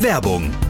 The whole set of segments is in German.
Werbung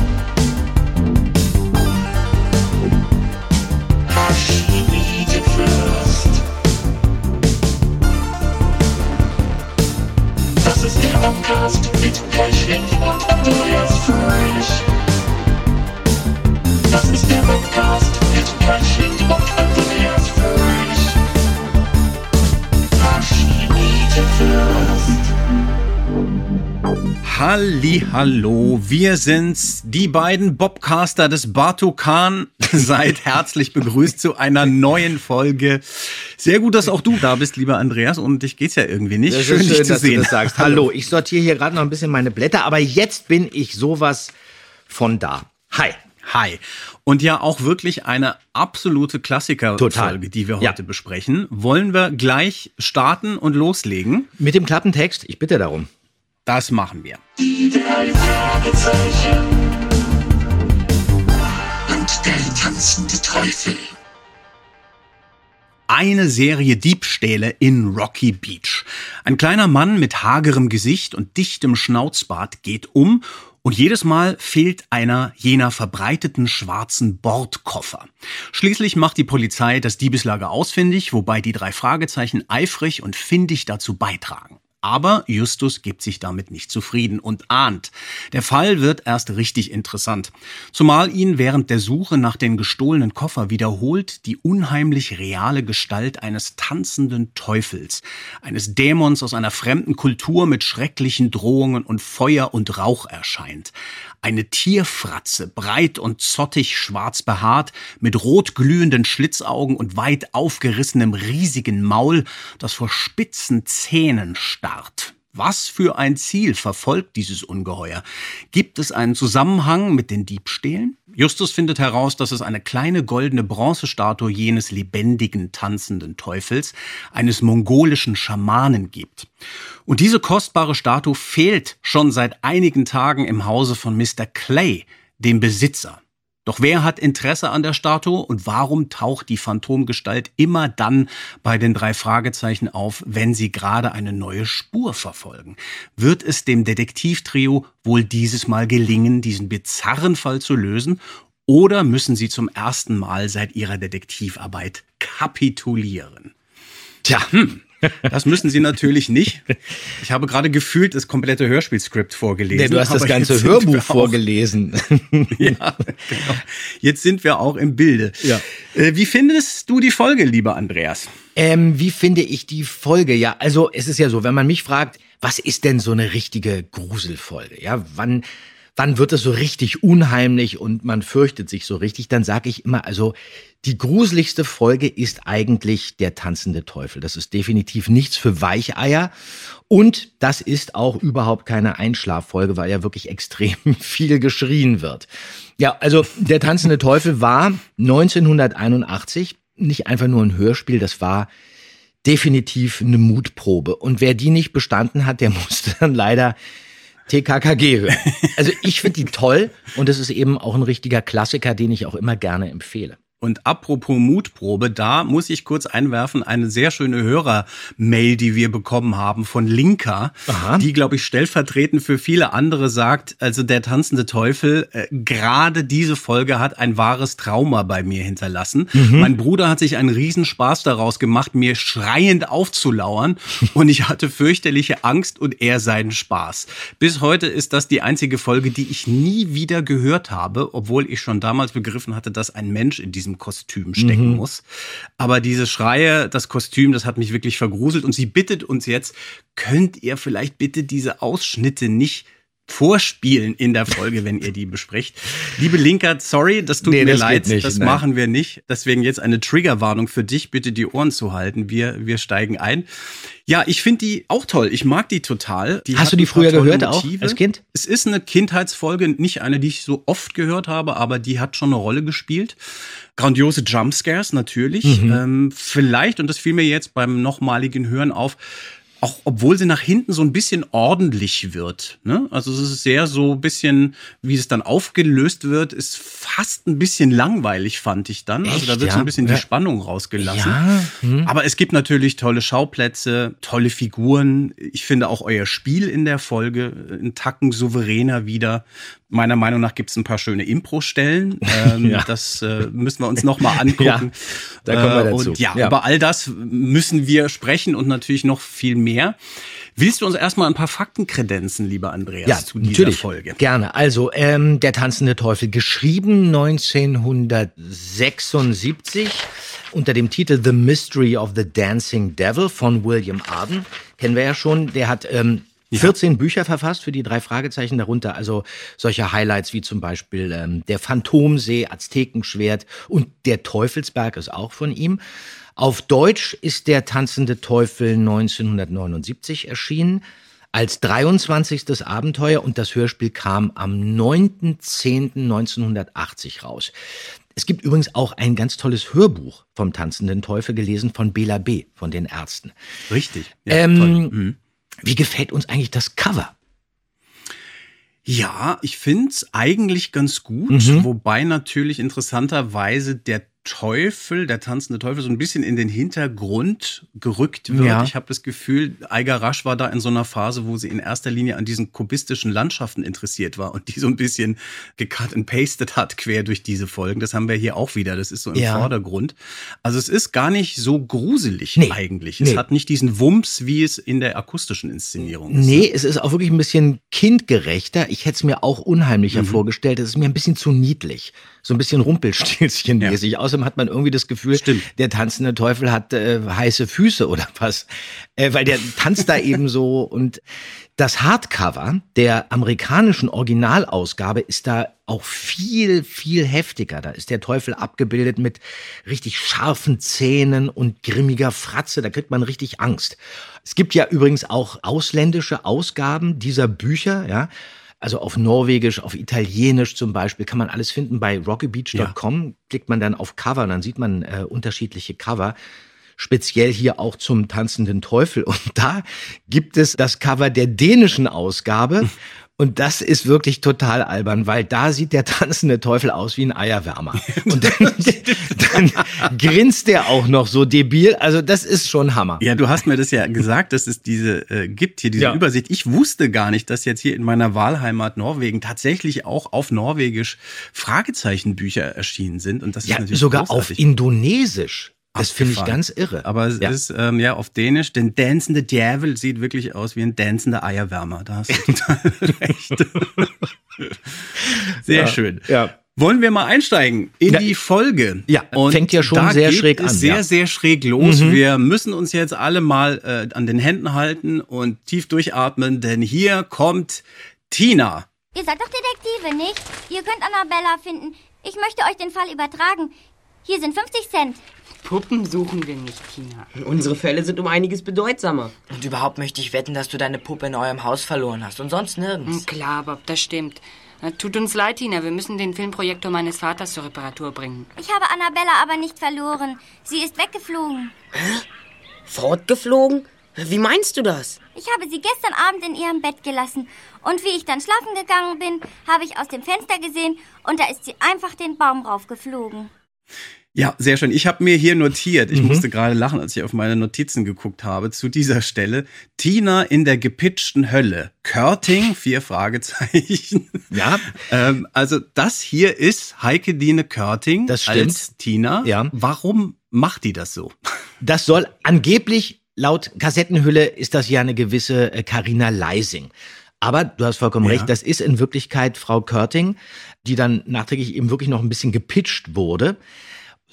Das ist der Podcast mit Pechling und Hallo, wir sind's, die beiden Bobcaster des Bartokan. Seid herzlich begrüßt zu einer neuen Folge. Sehr gut, dass auch du da bist, lieber Andreas, und dich geht's ja irgendwie nicht. Das schön, ist dich schön, zu dass sehen. du das sagst. Hallo, ich sortiere hier gerade noch ein bisschen meine Blätter, aber jetzt bin ich sowas von da. Hi. Hi. Und ja, auch wirklich eine absolute Klassikerfolge, die wir Ja. heute besprechen. Wollen wir gleich starten und loslegen? Mit dem Klappentext, ich bitte darum. Das machen wir. Die drei Fragezeichen. Und der tanzende Teufel. Eine Serie Diebstähle in Rocky Beach. Ein kleiner Mann mit hagerem Gesicht und dichtem Schnauzbart geht um und jedes Mal fehlt einer jener verbreiteten schwarzen Bordkoffer. Schließlich macht die Polizei das Diebeslager ausfindig, wobei die drei Fragezeichen eifrig und findig dazu beitragen. Aber Justus gibt sich damit nicht zufrieden und ahnt, der Fall wird erst richtig interessant. Zumal ihn während der Suche nach den gestohlenen Koffer wiederholt die unheimlich reale Gestalt eines tanzenden Teufels, eines Dämons aus einer fremden Kultur mit schrecklichen Drohungen und Feuer und Rauch erscheint. Eine Tierfratze, breit und zottig schwarz behaart, mit rot glühenden Schlitzaugen und weit aufgerissenem riesigen Maul, das vor spitzen Zähnen starrt. Was für ein Ziel verfolgt dieses Ungeheuer? Gibt es einen Zusammenhang mit den Diebstählen? Justus findet heraus, dass es eine kleine goldene Bronzestatue jenes lebendigen, tanzenden Teufels, eines mongolischen Schamanen gibt. Und diese kostbare Statue fehlt schon seit einigen Tagen im Hause von Mr. Clay, dem Besitzer. Doch wer hat Interesse an der Statue und warum taucht die Phantomgestalt immer dann bei den drei Fragezeichen auf, wenn sie gerade eine neue Spur verfolgen? Wird es dem Detektivtrio wohl dieses Mal gelingen, diesen bizarren Fall zu lösen? Oder müssen sie zum ersten Mal seit ihrer Detektivarbeit kapitulieren? Tja, hm. Das müssen Sie natürlich nicht. Ich habe gerade gefühlt das komplette Hörspielskript vorgelesen. Nee, du hast das ganze Hörbuch auch- vorgelesen. Ja, genau. Jetzt sind wir auch im Bilde. Ja. Äh, Wie findest du die Folge, lieber Andreas? Ähm, wie finde ich die Folge? Ja, also es ist ja so, wenn man mich fragt, was ist denn so eine richtige Gruselfolge? Ja, wann, wann wird es so richtig unheimlich und man fürchtet sich so richtig? Dann sage ich immer, also die gruseligste Folge ist eigentlich der tanzende Teufel. Das ist definitiv nichts für Weicheier. Und das ist auch überhaupt keine Einschlaffolge, weil ja wirklich extrem viel geschrien wird. Ja, also der tanzende Teufel war 1981 nicht einfach nur ein Hörspiel, das war definitiv eine Mutprobe. Und wer die nicht bestanden hat, der musste dann leider TKKG hören. Also ich finde die toll und es ist eben auch ein richtiger Klassiker, den ich auch immer gerne empfehle. Und apropos Mutprobe, da muss ich kurz einwerfen, eine sehr schöne Hörermail, die wir bekommen haben von Linka, Aha. die, glaube ich, stellvertretend für viele andere sagt, also der tanzende Teufel, äh, gerade diese Folge hat ein wahres Trauma bei mir hinterlassen. Mein Bruder hat sich einen Riesenspaß daraus gemacht, mir schreiend aufzulauern und ich hatte fürchterliche Angst und er seinen Spaß. Bis heute ist das die einzige Folge, die ich nie wieder gehört habe, obwohl ich schon damals begriffen hatte, dass ein Mensch in diesem Kostüm stecken muss. Aber diese Schreie, das Kostüm, das hat mich wirklich vergruselt und sie bittet uns jetzt, könnt ihr vielleicht bitte diese Ausschnitte nicht vorspielen in der Folge, wenn ihr die besprecht. Liebe Linkert, sorry, das tut Nee, mir das leid, nicht, das nein. machen wir nicht. Deswegen jetzt eine Triggerwarnung für dich, bitte die Ohren zu halten. Wir, wir steigen ein. Ja, ich finde die auch toll. Ich mag die total. Die Hast du die früher gehört auch Motive. als Kind? Es ist eine Kindheitsfolge, nicht eine, die ich so oft gehört habe, aber die hat schon eine Rolle gespielt. Grandiose Jumpscares natürlich. Mhm. Ähm, vielleicht, und das fiel mir jetzt beim nochmaligen Hören auf, auch obwohl sie nach hinten so ein bisschen ordentlich wird. Ne? Also es ist sehr so ein bisschen, wie es dann aufgelöst wird, ist fast ein bisschen langweilig, fand ich dann. also Echt, da wird so ja? ein bisschen die Spannung rausgelassen. Ja, hm. Aber es gibt natürlich tolle Schauplätze, tolle Figuren. Ich finde auch euer Spiel in der Folge einen Tacken souveräner wieder. Meiner Meinung nach gibt es ein paar schöne Impro-Stellen. Ähm, Ja. Das äh, müssen wir uns nochmal angucken. Ja, da kommen wir Äh, dazu. Und ja, Ja. über all das müssen wir sprechen und natürlich noch viel mehr. Willst du uns erstmal ein paar Fakten kredenzen, lieber Andreas, Ja, zu dieser natürlich. Folge? Gerne. Also, ähm, Der tanzende Teufel, geschrieben 1976 unter dem Titel The Mystery of the Dancing Devil von William Arden. Kennen wir ja schon. Der hat ähm, 14 Bücher verfasst für die drei Fragezeichen darunter, also solche Highlights wie zum Beispiel ähm, Der Phantomsee, Aztekenschwert und Der Teufelsberg ist auch von ihm. Auf Deutsch ist Der tanzende Teufel 1979 erschienen als 23. Abenteuer und das Hörspiel kam am 9.10.1980 raus. Es gibt übrigens auch ein ganz tolles Hörbuch vom Tanzenden Teufel gelesen von Bela B. von den Ärzten. Richtig. Ja, Ähm. Mhm. Wie gefällt uns eigentlich das Cover? Ja, ich find's eigentlich ganz gut, Mhm. wobei natürlich interessanterweise der Teufel, der tanzende Teufel, so ein bisschen in den Hintergrund gerückt wird. Ja. Ich habe das Gefühl, Eiger Rasch war da in so einer Phase, wo sie in erster Linie an diesen kubistischen Landschaften interessiert war und die so ein bisschen gecut and pasted hat quer durch diese Folgen. Das haben wir hier auch wieder. Das ist so im Ja. Vordergrund. Also es ist gar nicht so gruselig Nee. eigentlich. Es Nee. hat nicht diesen Wumms, wie es in der akustischen Inszenierung ist. Nee, es ist auch wirklich ein bisschen kindgerechter. Ich hätte es mir auch unheimlicher Mhm. vorgestellt. Es ist mir ein bisschen zu niedlich. So ein bisschen Rumpelstilzchen-mäßig. Außerdem hat man irgendwie das Gefühl, Stimmt. der tanzende Teufel hat äh, heiße Füße oder was. Äh, weil der tanzt da eben so. Und das Hardcover der amerikanischen Originalausgabe ist da auch viel, viel heftiger. Da ist der Teufel abgebildet mit richtig scharfen Zähnen und grimmiger Fratze. Da kriegt man richtig Angst. Es gibt ja übrigens auch ausländische Ausgaben dieser Bücher, ja. Also auf Norwegisch, auf Italienisch zum Beispiel kann man alles finden. Bei rockybeach.com klickt man dann auf Cover und dann sieht man äh, unterschiedliche Cover. Speziell hier auch zum tanzenden Teufel. Und da gibt es das Cover der dänischen Ausgabe. Und das ist wirklich total albern, weil da sieht der tanzende Teufel aus wie ein Eierwärmer. Und dann, dann grinst der auch noch so debil. Also das ist schon Hammer. Ja, du hast mir das ja gesagt, dass es diese äh, gibt, hier diese Ja. Übersicht. Ich wusste gar nicht, dass jetzt hier in meiner Wahlheimat Norwegen tatsächlich auch auf Norwegisch Fragezeichenbücher erschienen sind. Und das ist Ja, natürlich sogar auf großartig. Indonesisch. Das finde ich ganz irre. Aber es Ja. ist ähm, ja auf Dänisch, denn Dancende Djävel sieht wirklich aus wie ein dancender Eierwärmer. Da hast du total recht. Sehr Ja, schön. ja. Wollen wir mal einsteigen in Ja. die Folge? Ja, fängt ja schon da sehr geht schräg es an, Sehr, ja. sehr schräg los. Mhm. Wir müssen uns jetzt alle mal äh, an den Händen halten und tief durchatmen, denn hier kommt Tina. Ihr seid doch Detektive, nicht? Ihr könnt Annabella finden. Ich möchte euch den Fall übertragen. Hier sind 50 Cent. Puppen suchen wir nicht, Tina. Unsere Fälle sind um einiges bedeutsamer. Und überhaupt möchte ich wetten, dass du deine Puppe in eurem Haus verloren hast und sonst nirgends. Hm, Klar, Bob, das stimmt. Tut uns leid, Tina. Wir müssen den Filmprojektor meines Vaters zur Reparatur bringen. Ich habe Annabella aber nicht verloren. Sie ist weggeflogen. Fortgeflogen? Wie meinst du das? Ich habe sie gestern Abend in ihrem Bett gelassen. Und wie ich dann schlafen gegangen bin, habe ich aus dem Fenster gesehen und da ist sie einfach den Baum raufgeflogen. Ja, sehr schön. Ich habe mir hier notiert, Mhm. ich musste gerade lachen, als ich auf meine Notizen geguckt habe, zu dieser Stelle. Tina in der gepitchten Hölle. Körting, vier Fragezeichen. Ja. ähm, also das hier ist Heike Dine Körting Das stimmt. als Tina. Ja. Warum macht die das so? Das soll angeblich, laut Kassettenhülle, ist das ja eine gewisse äh, Carina Leising. Aber du hast vollkommen Ja. recht, das ist in Wirklichkeit Frau Körting, die dann nachträglich eben wirklich noch ein bisschen gepitcht wurde.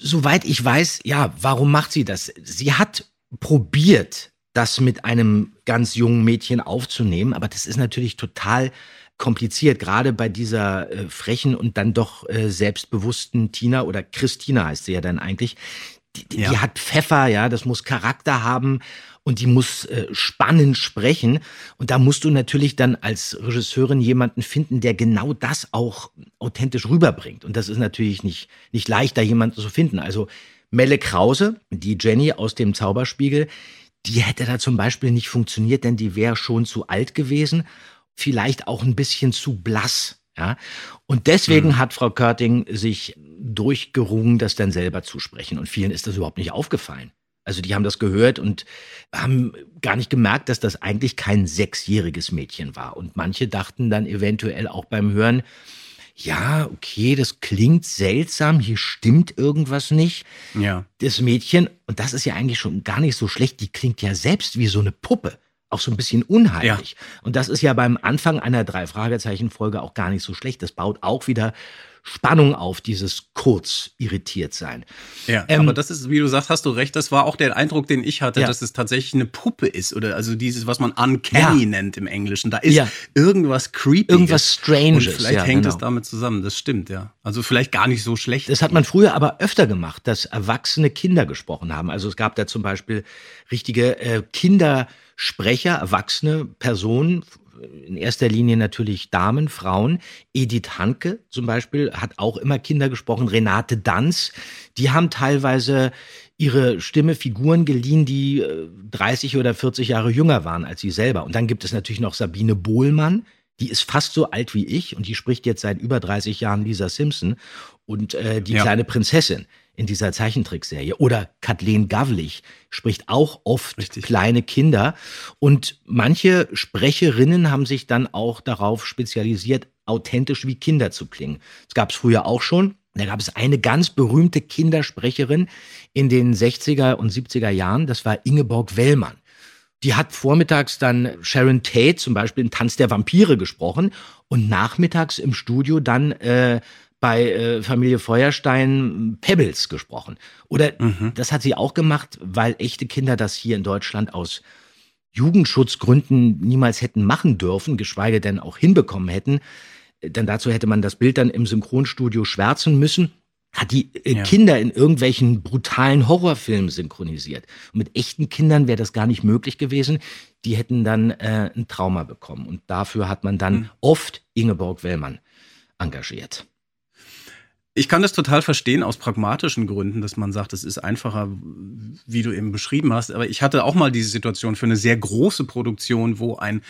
Soweit ich weiß, ja, warum macht sie das? Sie hat probiert, das mit einem ganz jungen Mädchen aufzunehmen, aber das ist natürlich total kompliziert, gerade bei dieser äh, frechen und dann doch äh, selbstbewussten Tina oder Christina heißt sie ja dann eigentlich. Die, die, Ja. die hat Pfeffer, ja, das muss Charakter haben und die muss äh, spannend sprechen. Und da musst du natürlich dann als Regisseurin jemanden finden, der genau das auch authentisch rüberbringt. Und das ist natürlich nicht, nicht leicht, da jemanden zu finden. Also Melle Krause, die Jenny aus dem Zauberspiegel, die hätte da zum Beispiel nicht funktioniert, denn die wäre schon zu alt gewesen, vielleicht auch ein bisschen zu blass. Ja? Und deswegen hat Frau Körting sich durchgerungen, das dann selber zu sprechen. Und vielen ist das überhaupt nicht aufgefallen. Also die haben das gehört und haben gar nicht gemerkt, dass das eigentlich kein sechsjähriges Mädchen war. Und manche dachten dann eventuell auch beim Hören, ja, okay, das klingt seltsam, hier stimmt irgendwas nicht. Ja. Das Mädchen, und das ist ja eigentlich schon gar nicht so schlecht, die klingt ja selbst wie so eine Puppe. Auch so ein bisschen unheimlich. Und das ist ja beim Anfang einer Drei-Fragezeichen-Folge auch gar nicht so schlecht. Das baut auch wieder Spannung auf, dieses kurz irritiert sein. Ja, Ähm, aber das ist, wie du sagst, hast du recht, das war auch der Eindruck, den ich hatte, Ja. dass es tatsächlich eine Puppe ist oder also dieses, was man uncanny Ja. nennt im Englischen. Da ist Ja. irgendwas creepy. Irgendwas Stranges, Und vielleicht ja, hängt genau. es damit zusammen, das stimmt, ja. Also vielleicht gar nicht so schlecht. Das hat man früher aber öfter gemacht, dass erwachsene Kinder gesprochen haben. Also es gab da zum Beispiel richtige äh, Kindersprecher, erwachsene Personen, in erster Linie natürlich Damen, Frauen. Edith Hanke zum Beispiel hat auch immer Kinder gesprochen. Renate Danz, die haben teilweise ihre Stimme Figuren geliehen, die äh, 30 oder 40 Jahre jünger waren als sie selber. Und dann gibt es natürlich noch Sabine Bohlmann, die ist fast so alt wie ich und die spricht jetzt seit über 30 Jahren Lisa Simpson und äh, die Ja. kleine Prinzessin in dieser Zeichentrickserie. Oder Kathleen Gavlich spricht auch oft Richtig. kleine Kinder. Und manche Sprecherinnen haben sich dann auch darauf spezialisiert, authentisch wie Kinder zu klingen. Das gab es früher auch schon. Da gab es eine ganz berühmte Kindersprecherin in den 60er und 70er Jahren. Das war Ingeborg Wellmann. Die hat vormittags dann Sharon Tate zum Beispiel in Tanz der Vampire gesprochen und nachmittags im Studio dann äh, bei äh, Familie Feuerstein Pebbles gesprochen. Oder das hat sie auch gemacht, weil echte Kinder das hier in Deutschland aus Jugendschutzgründen niemals hätten machen dürfen, geschweige denn auch hinbekommen hätten. Denn dazu hätte man das Bild dann im Synchronstudio schwärzen müssen hat die äh, Ja. Kinder in irgendwelchen brutalen Horrorfilmen synchronisiert. Und mit echten Kindern wäre das gar nicht möglich gewesen. Die hätten dann äh, ein Trauma bekommen. Und dafür hat man dann Mhm. oft Ingeborg Wellmann engagiert. Ich kann das total verstehen aus pragmatischen Gründen, dass man sagt, es ist einfacher, wie du eben beschrieben hast. Aber ich hatte auch mal diese Situation für eine sehr große Produktion, wo ein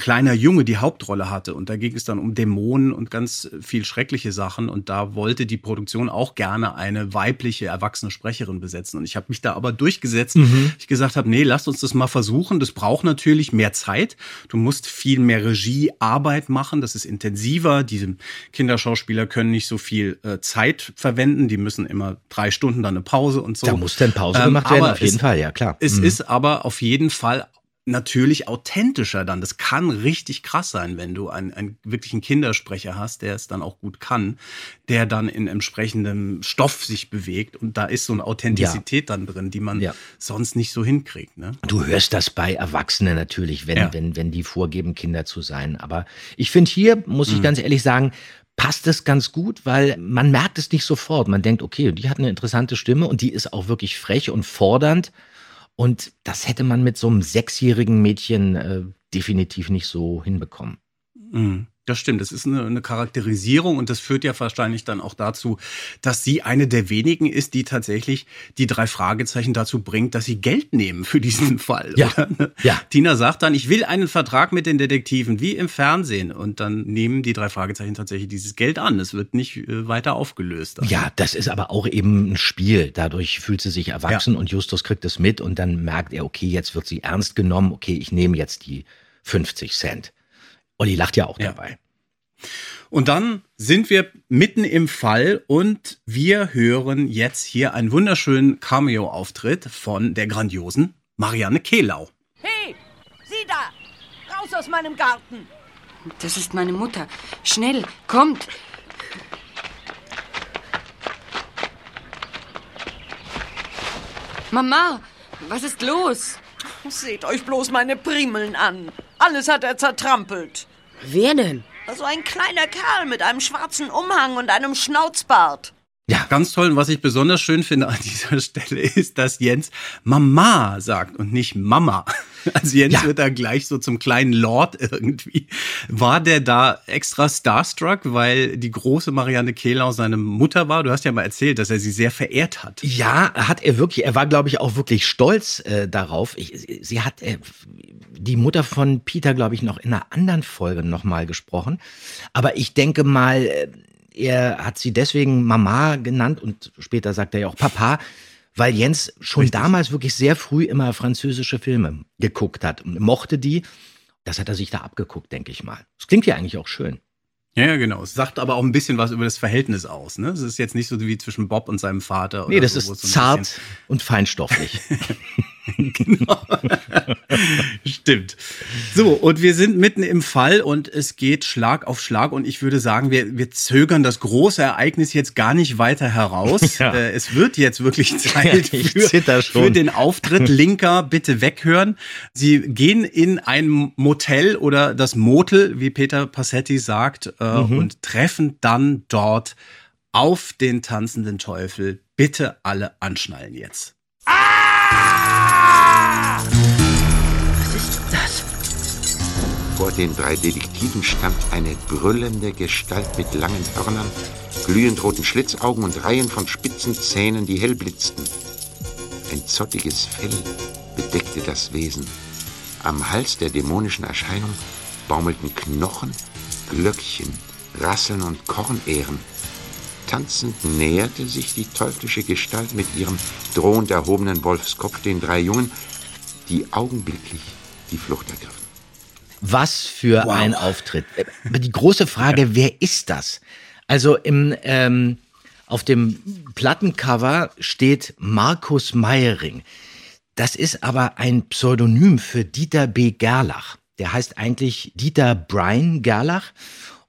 kleiner Junge die Hauptrolle hatte. Und da ging es dann um Dämonen und ganz viel schreckliche Sachen. Und da wollte die Produktion auch gerne eine weibliche, erwachsene Sprecherin besetzen. Und ich habe mich da aber durchgesetzt. Ich gesagt habe, nee, lasst uns das mal versuchen. Das braucht natürlich mehr Zeit. Du musst viel mehr Regiearbeit machen. Das ist intensiver. Diese Kinderschauspieler können nicht so viel äh, Zeit verwenden. Die müssen immer drei Stunden dann eine Pause und so. Da muss dann Pause Ähm, gemacht werden, auf jeden Fall, ja klar. Es Mhm. ist aber auf jeden Fall natürlich authentischer dann. Das kann richtig krass sein, wenn du einen, einen wirklichen Kindersprecher hast, der es dann auch gut kann, der dann in entsprechendem Stoff sich bewegt und da ist so eine Authentizität dann drin, die man Ja. sonst nicht so hinkriegt. Ne? Du hörst das bei Erwachsenen natürlich, wenn, Ja. wenn, wenn die vorgeben, Kinder zu sein. Aber ich finde hier, muss Mhm. ich ganz ehrlich sagen, passt es ganz gut, weil man merkt es nicht sofort. Man denkt, okay, die hat eine interessante Stimme und die ist auch wirklich frech und fordernd. Und das hätte man mit so einem sechsjährigen Mädchen äh, definitiv nicht so hinbekommen. Mhm. Das stimmt, das ist eine, eine Charakterisierung und das führt ja wahrscheinlich dann auch dazu, dass sie eine der wenigen ist, die tatsächlich die drei Fragezeichen dazu bringt, dass sie Geld nehmen für diesen Fall. Ja. Oder? Ja. Tina sagt dann, ich will einen Vertrag mit den Detektiven, wie im Fernsehen. Und dann nehmen die drei Fragezeichen tatsächlich dieses Geld an. Es wird nicht äh, weiter aufgelöst. Also, Ja, das ist aber auch eben ein Spiel. Dadurch fühlt sie sich erwachsen und Justus kriegt es mit und dann merkt er, okay, jetzt wird sie ernst genommen. Okay, ich nehme jetzt die 50 Cent. Olli lacht ja auch Ja. dabei. Und dann sind wir mitten im Fall und wir hören jetzt hier einen wunderschönen Cameo-Auftritt von der grandiosen Marianne Kehlau. Hey, sieh da! Raus aus meinem Garten! Das ist meine Mutter. Schnell, kommt. Mama, was ist los? Seht euch bloß meine Primeln an. Alles hat er zertrampelt. Wer denn? So ein kleiner Kerl mit einem schwarzen Umhang und einem Schnauzbart. Ganz toll. Und was ich besonders schön finde an dieser Stelle ist, dass Jens Mama sagt und nicht Mama. Also Jens Ja. wird da gleich so zum kleinen Lord irgendwie. War der da extra starstruck, weil die große Marianne Kehlau seine Mutter war? Du hast ja mal erzählt, dass er sie sehr verehrt hat. Ja, hat er wirklich. Er war, glaube ich, auch wirklich stolz äh, darauf. Ich, sie hat äh, die Mutter von Peter, glaube ich, noch in einer anderen Folge nochmal gesprochen. Aber ich denke mal, äh, er hat sie deswegen Mama genannt und später sagt er ja auch Papa, weil Jens schon damals wirklich sehr früh immer französische Filme geguckt hat und mochte die. Das hat er sich da abgeguckt, denke ich mal. Das klingt ja eigentlich auch schön. Ja, genau. Es sagt aber auch ein bisschen was über das Verhältnis aus. Ne? Es ist jetzt nicht so wie zwischen Bob und seinem Vater. Nee, oder das so, ist so zart bisschen- und feinstofflich. genau. Stimmt. So, und wir sind mitten im Fall und es geht Schlag auf Schlag und ich würde sagen, wir, wir zögern das große Ereignis jetzt gar nicht weiter heraus. Ja. Äh, es wird jetzt wirklich Zeit Ich für, für den Auftritt. Linker, bitte weghören. Sie gehen in ein Motel oder das Motel, wie Peter Passetti sagt, äh, Mhm. und treffen dann dort auf den tanzenden Teufel. Bitte alle anschnallen jetzt. Vor den drei Detektiven stand eine brüllende Gestalt mit langen Hörnern, glühend roten Schlitzaugen und Reihen von spitzen Zähnen, die hell blitzten. Ein zottiges Fell bedeckte das Wesen. Am Hals der dämonischen Erscheinung baumelten Knochen, Glöckchen, Rasseln und Kornähren. Tanzend näherte sich die teuflische Gestalt mit ihrem drohend erhobenen Wolfskopf den drei Jungen, die augenblicklich die Flucht ergriffen. Was für Wow. ein Auftritt. Aber die große Frage, wer ist das? Also im, ähm, auf dem Plattencover steht Markus Meiering. Das ist aber ein Pseudonym für Dieter B. Gerlach. Der heißt eigentlich Dieter Brian Gerlach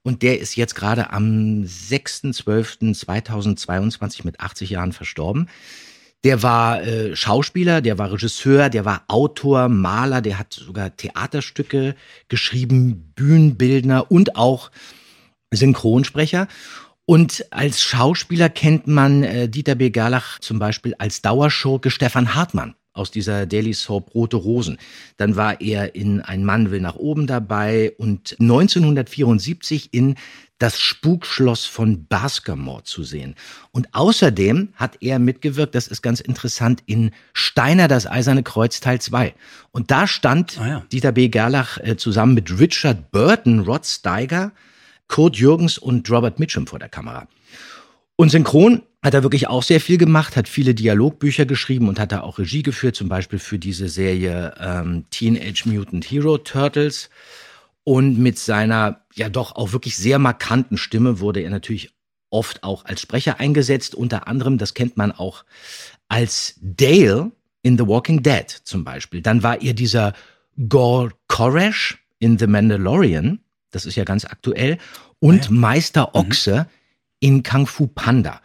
und der ist jetzt gerade am 6.12.2022 mit 80 Jahren verstorben. Der war äh, Schauspieler, der war Regisseur, der war Autor, Maler, der hat sogar Theaterstücke geschrieben, Bühnenbildner und auch Synchronsprecher. Und als Schauspieler kennt man äh, Dieter B. Gerlach zum Beispiel als Dauerschurke Stefan Hartmann aus dieser Daily Soap Rote Rosen. Dann war er in Ein Mann will nach oben dabei und 1974 in Das Spukschloss von Baskermore zu sehen. Und außerdem hat er mitgewirkt, das ist ganz interessant, in Steiner das Eiserne Kreuz Teil 2. Und da stand Ah ja. Dieter B. Gerlach äh, zusammen mit Richard Burton, Rod Steiger, Kurt Jürgens und Robert Mitchum vor der Kamera. Und synchron hat er wirklich auch sehr viel gemacht, hat viele Dialogbücher geschrieben und hat da auch Regie geführt, zum Beispiel für diese Serie ähm, Teenage Mutant Hero Turtles. Und mit seiner ja doch auch wirklich sehr markanten Stimme wurde er natürlich oft auch als Sprecher eingesetzt. Unter anderem, das kennt man auch als Dale in The Walking Dead zum Beispiel. Dann war er dieser Gor Koresh in The Mandalorian. Das ist ja ganz aktuell. Und Meister Ochse in Kung Fu Panda.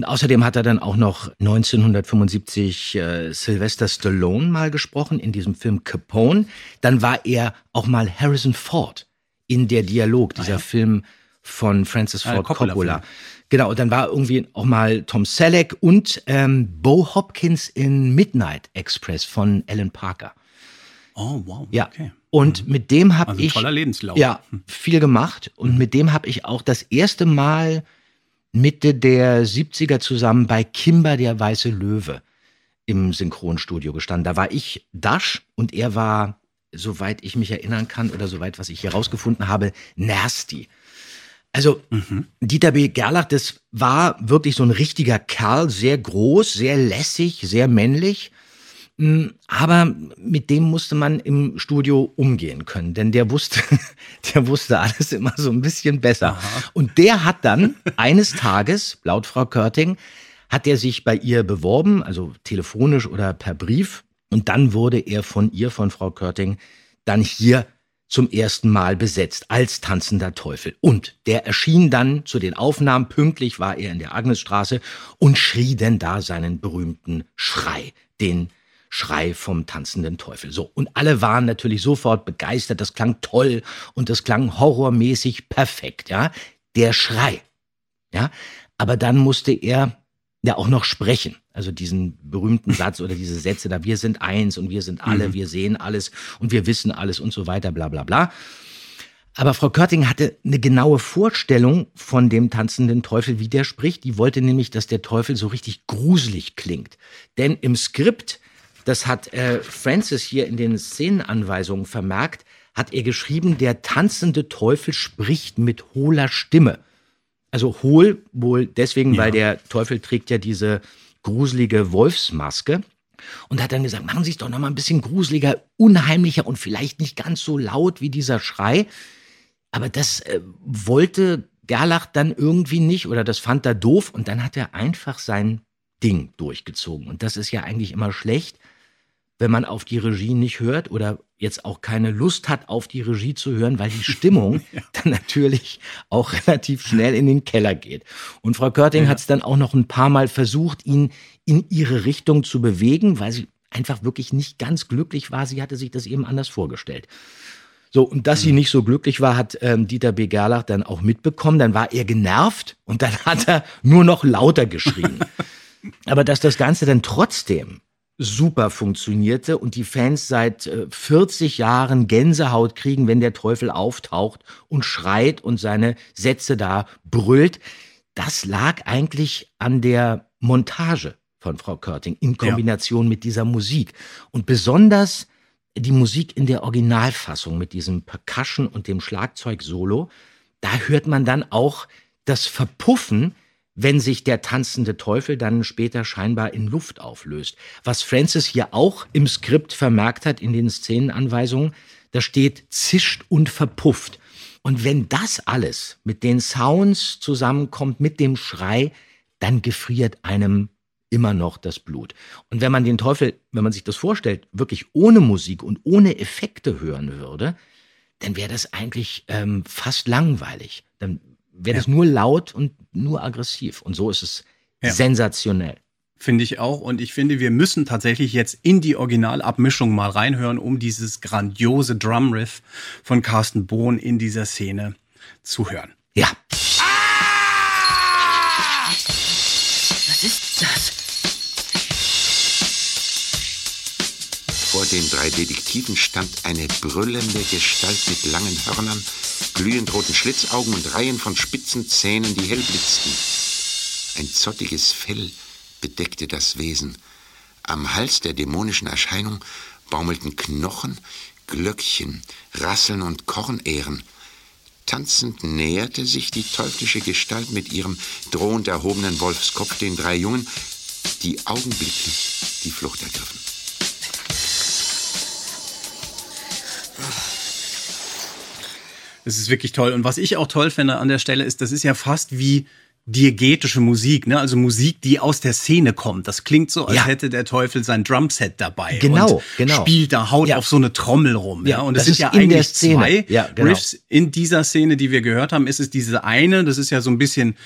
Und außerdem hat er dann auch noch 1975 äh, Sylvester Stallone mal gesprochen in diesem Film Capone. Dann war er auch mal Harrison Ford in der Dialog, dieser Film von Francis Ah, Ford Coppola-Film. Coppola. Genau, und dann war irgendwie auch mal Tom Selleck und ähm, Bo Hopkins in Midnight Express von Alan Parker. Oh, wow. Ja. Okay. Und mit dem habe Also ich toller Lebenslauf. ja viel gemacht und mit dem habe ich auch das erste Mal Mitte der 70er zusammen bei Kimber der weiße Löwe im Synchronstudio gestanden. Da war ich Dash und er war, soweit ich mich erinnern kann oder soweit was ich hier rausgefunden habe, Nasty. Also Dieter B. Gerlach, das war wirklich so ein richtiger Kerl, sehr groß, sehr lässig, sehr männlich. Mm, Aber mit dem musste man im Studio umgehen können, denn der wusste, der wusste alles immer so ein bisschen besser. Und der hat dann eines Tages, laut Frau Körting, hat er sich bei ihr beworben, also telefonisch oder per Brief. Und dann wurde er von ihr, von Frau Körting, dann hier zum ersten Mal besetzt als tanzender Teufel. Und der erschien dann zu den Aufnahmen, pünktlich war er in der Agnesstraße und schrie denn da seinen berühmten Schrei, den Schrei vom tanzenden Teufel. So. Und alle waren natürlich sofort begeistert. Das klang toll und das klang horrormäßig perfekt, ja. Der Schrei. Ja. Aber dann musste er ja auch noch sprechen. Also diesen berühmten Satz oder diese Sätze da, wir sind eins und wir sind alle, wir sehen alles und wir wissen alles und so weiter, bla bla bla. Aber Frau Körting hatte eine genaue Vorstellung von dem tanzenden Teufel, wie der spricht. Die wollte nämlich, dass der Teufel so richtig gruselig klingt. Denn im Skript, das hat äh, Francis hier in den Szenenanweisungen vermerkt, hat er geschrieben, der tanzende Teufel spricht mit hohler Stimme. Also hohl wohl deswegen, weil der Teufel trägt ja diese gruselige Wolfsmaske. Und hat dann gesagt, machen Sie es doch noch mal ein bisschen gruseliger, unheimlicher und vielleicht nicht ganz so laut wie dieser Schrei. Aber das äh, wollte Gerlach dann irgendwie nicht oder das fand er doof und dann hat er einfach sein Ding durchgezogen. Und das ist ja eigentlich immer schlecht, wenn man auf die Regie nicht hört oder jetzt auch keine Lust hat, auf die Regie zu hören, weil die Stimmung dann natürlich auch relativ schnell in den Keller geht. Und Frau Körting hat es dann auch noch ein paar Mal versucht, ihn in ihre Richtung zu bewegen, weil sie einfach wirklich nicht ganz glücklich war. Sie hatte sich das eben anders vorgestellt. So, und dass sie nicht so glücklich war, hat ähm, Dieter B. Gerlach dann auch mitbekommen. Dann war er genervt und dann hat er nur noch lauter geschrien. Aber dass das Ganze dann trotzdem super funktionierte und die Fans seit äh, 40 Jahren Gänsehaut kriegen, wenn der Teufel auftaucht und schreit und seine Sätze da brüllt, das lag eigentlich an der Montage von Frau Körting in Kombination mit dieser Musik. Und besonders die Musik in der Originalfassung mit diesem Percussion und dem Schlagzeug-Solo, da hört man dann auch das Verpuffen, wenn sich der tanzende Teufel dann später scheinbar in Luft auflöst. Was Francis hier auch im Skript vermerkt hat in den Szenenanweisungen, da steht zischt und verpufft. Und wenn das alles mit den Sounds zusammenkommt, mit dem Schrei, dann gefriert einem immer noch das Blut. Und wenn man den Teufel, wenn man sich das vorstellt, wirklich ohne Musik und ohne Effekte hören würde, dann wäre das eigentlich ähm, fast langweilig. Dann wäre das nur laut und nur aggressiv. Und so ist es Ja. sensationell. Finde ich auch. Und ich finde, wir müssen tatsächlich jetzt in die Originalabmischung mal reinhören, um dieses grandiose Drumriff von Carsten Bohn in dieser Szene zu hören. Ja. Vor den drei Detektiven stand eine brüllende Gestalt mit langen Hörnern, glühend roten Schlitzaugen und Reihen von spitzen Zähnen, die hell blitzten. Ein zottiges Fell bedeckte das Wesen. Am Hals der dämonischen Erscheinung baumelten Knochen, Glöckchen, Rasseln und Kornähren. Tanzend näherte sich die teuflische Gestalt mit ihrem drohend erhobenen Wolfskopf den drei Jungen, die augenblicklich die Flucht ergriffen. Es ist wirklich toll. Und was ich auch toll finde an der Stelle ist, das ist ja fast wie diegetische Musik, ne? Also Musik, die aus der Szene kommt. Das klingt so, als Ja. hätte der Teufel sein Drumset dabei. Genau, und genau. Spielt da, haut Ja. auf so eine Trommel rum. Ja, Ja, und das es sind ist ja in der eigentlich Szene. zwei genau. Riffs in dieser Szene, die wir gehört haben. Ist es diese eine, das ist ja so ein bisschen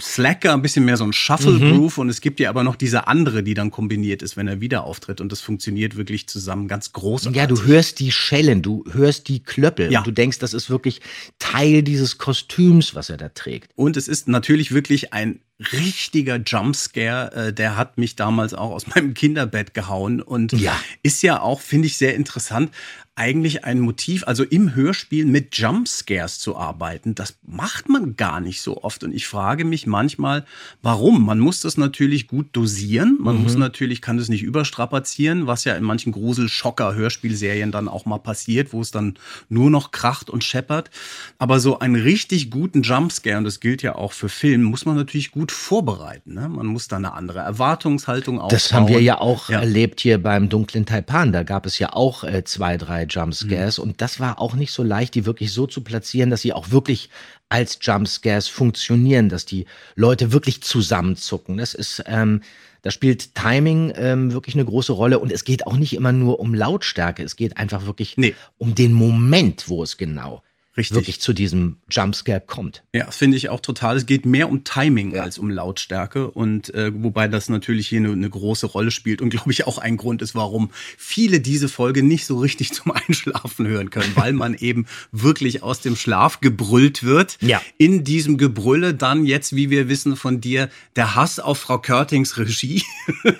slacker, ein bisschen mehr so ein Shuffle Mhm. Und es gibt ja aber noch diese andere, die dann kombiniert ist, wenn er wieder auftritt. Und das funktioniert wirklich zusammen ganz großartig. Ja, du hörst die Schellen, du hörst die Klöppel Ja. und du denkst, das ist wirklich Teil dieses Kostüms, was er da trägt. Und es ist natürlich wirklich ein richtiger Jumpscare. Äh, der hat mich damals auch aus meinem Kinderbett gehauen und Ja. ist ja auch, finde ich, sehr interessant, eigentlich ein Motiv, also im Hörspiel mit Jumpscares zu arbeiten. Das macht man gar nicht so oft. Und ich frage mich manchmal, warum? Man muss das natürlich gut dosieren. Man muss natürlich, kann das nicht überstrapazieren, was ja in manchen Grusel-Schocker-Hörspielserien dann auch mal passiert, wo es dann nur noch kracht und scheppert. Aber so einen richtig guten Jumpscare, und das gilt ja auch für Film, muss man natürlich gut vorbereiten. Ne? Man muss da eine andere Erwartungshaltung aufbauen. Das haben wir ja auch Ja. erlebt hier beim dunklen Taipan. Da gab es ja auch äh, zwei, drei Jumpscares Mhm. und das war auch nicht so leicht, die wirklich so zu platzieren, dass sie auch wirklich als Jumpscares funktionieren, dass die Leute wirklich zusammenzucken. Das ist, ähm, da spielt Timing ähm, wirklich eine große Rolle und es geht auch nicht immer nur um Lautstärke. Es geht einfach wirklich Nee. um den Moment, wo es genau Richtig. wirklich zu diesem Jumpscare kommt. Ja, das finde ich auch total. Es geht mehr um Timing als um Lautstärke. Und äh, wobei das natürlich hier eine, eine große Rolle spielt und glaube ich auch ein Grund ist, warum viele diese Folge nicht so richtig zum Einschlafen hören können, weil man eben wirklich aus dem Schlaf gebrüllt wird. Ja. In diesem Gebrülle dann jetzt, wie wir wissen von dir, der Hass auf Frau Körtings Regie.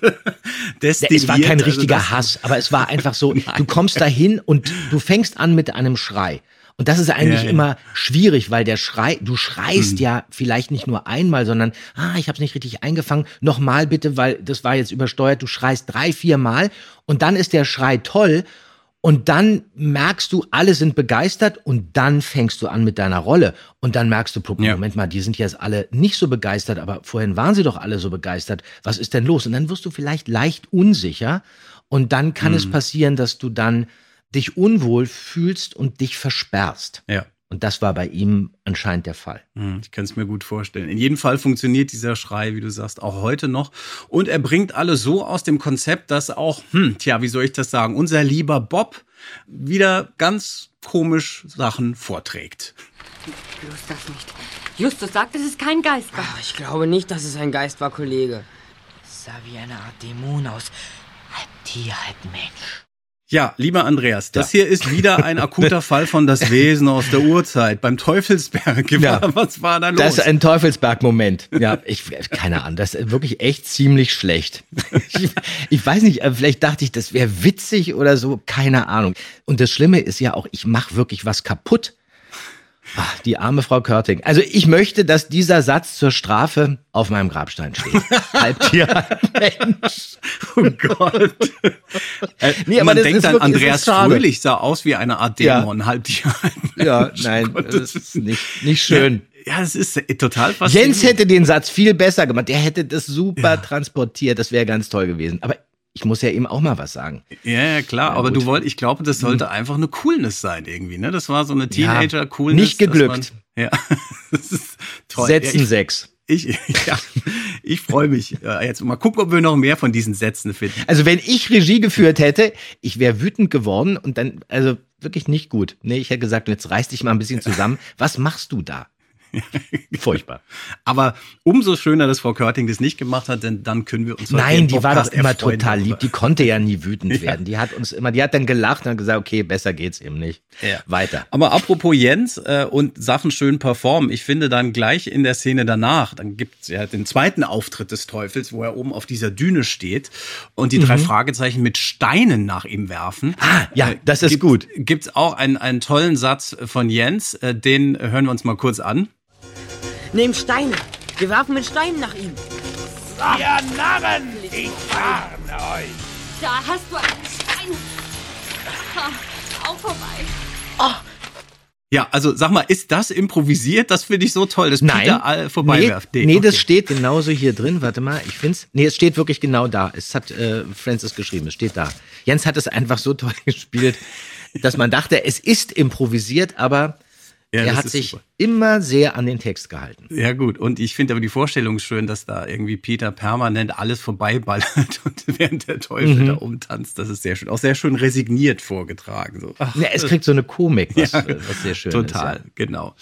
Es war kein Also richtiger das- Hass, aber es war einfach so, du kommst dahin und du fängst an mit einem Schrei. Und das ist eigentlich Ja, ja. immer schwierig, weil der Schrei, du schreist Mhm. ja vielleicht nicht nur einmal, sondern, ah, ich habe es nicht richtig eingefangen, nochmal bitte, weil das war jetzt übersteuert, du schreist drei, vier Mal und dann ist der Schrei toll und dann merkst du, alle sind begeistert und dann fängst du an mit deiner Rolle und dann merkst du, Ja. Moment mal, die sind jetzt alle nicht so begeistert, aber vorhin waren sie doch alle so begeistert. Was ist denn los? Und dann wirst du vielleicht leicht unsicher und dann kann Mhm. es passieren, dass du dann dich unwohl fühlst und dich versperrst. Ja. Und das war bei ihm anscheinend der Fall. Hm, Ich kann es mir gut vorstellen. In jedem Fall funktioniert dieser Schrei, wie du sagst, auch heute noch. Und er bringt alle so aus dem Konzept, dass auch, hm, tja, wie soll ich das sagen, unser lieber Bob wieder ganz komisch Sachen vorträgt. Bloß das nicht. Justus sagt, es ist kein Geist war. Ach, ich glaube nicht, dass es ein Geist war, Kollege. Sah wie eine Art Dämon aus. Halb Tier, halb Mensch. Ja, lieber Andreas, das hier ist wieder ein akuter Fall von das Wesen aus der Urzeit beim Teufelsberg. Ja. Was war da los? Das ist ein Teufelsberg-Moment. Ja, ich, keine Ahnung, das ist wirklich echt ziemlich schlecht. Ich, ich weiß nicht, äh, vielleicht dachte ich, das wäre witzig oder so, keine Ahnung. Und das Schlimme ist ja auch, ich mache wirklich was kaputt. Ach, die arme Frau Körting. Also ich möchte, dass dieser Satz zur Strafe auf meinem Grabstein steht. Halbtier, halb Mensch. oh Gott. Äh, Nee, Man das denkt an wirklich- Andreas das. Fröhlich sah aus wie eine Art Ja. Dämon, halb die halb Ja, nein, Gott, das ist nicht, nicht schön. Ja, es ist äh, total faszinierend. Jens hätte den Satz viel besser gemacht. Der hätte das super transportiert. Das wäre ganz toll gewesen. Aber ich muss ja ihm auch mal was sagen. Ja, ja, klar, aber gut. du wolltest, ich glaube, das sollte einfach eine Coolness sein irgendwie, ne? Das war so eine Teenager-Coolness. nicht geglückt. Man, ja, das ist toll. Sätzen ja, sechs. ich, ja, ich freue mich. Ja, jetzt mal gucken, ob wir noch mehr von diesen Sätzen finden. Also wenn ich Regie geführt hätte, ich wäre wütend geworden und dann, also wirklich nicht gut. Nee, ich hätte gesagt, jetzt reiß dich mal ein bisschen zusammen. Was machst du da? Furchtbar. Aber umso schöner, dass Frau Körting das nicht gemacht hat, denn dann können wir uns Nein, die war doch immer total lieb. Die konnte ja nie wütend werden. Die hat uns immer, die hat dann gelacht und gesagt, okay, besser geht's eben nicht. Ja. Weiter. Aber apropos Jens äh, und Sachen schön performen, ich finde dann gleich in der Szene danach, dann gibt's ja den zweiten Auftritt des Teufels, wo er oben auf dieser Düne steht und die drei Fragezeichen mit Steinen nach ihm werfen. Mhm. Ah, ja, das ist Gibt- gut. Gibt's auch einen, einen tollen Satz von Jens, äh, den hören wir uns mal kurz an. Nehmt Steine. Wir werfen mit Steinen nach ihm. Da hast du einen Stein. Ha, Auch vorbei. Ja, also sag mal, ist das improvisiert? Das finde ich so toll, dass Peter all vorbeiwerft. Nee, nee okay. das steht genauso hier drin. Warte mal, ich find's. Nee, es steht wirklich genau da. Es hat äh, Francis geschrieben, es steht da. Jens hat es einfach so toll gespielt, dass man dachte, es ist improvisiert, aber Ja, er hat sich super. immer sehr an den Text gehalten. Ja gut, und ich finde aber die Vorstellung schön, dass da irgendwie Peter permanent alles vorbeiballert und während der Teufel Mhm. da umtanzt. Das ist sehr schön. Auch sehr schön resigniert vorgetragen. So. Ach, Ja, es kriegt so eine Komik, was, Ja, was sehr schön total, ist. genau.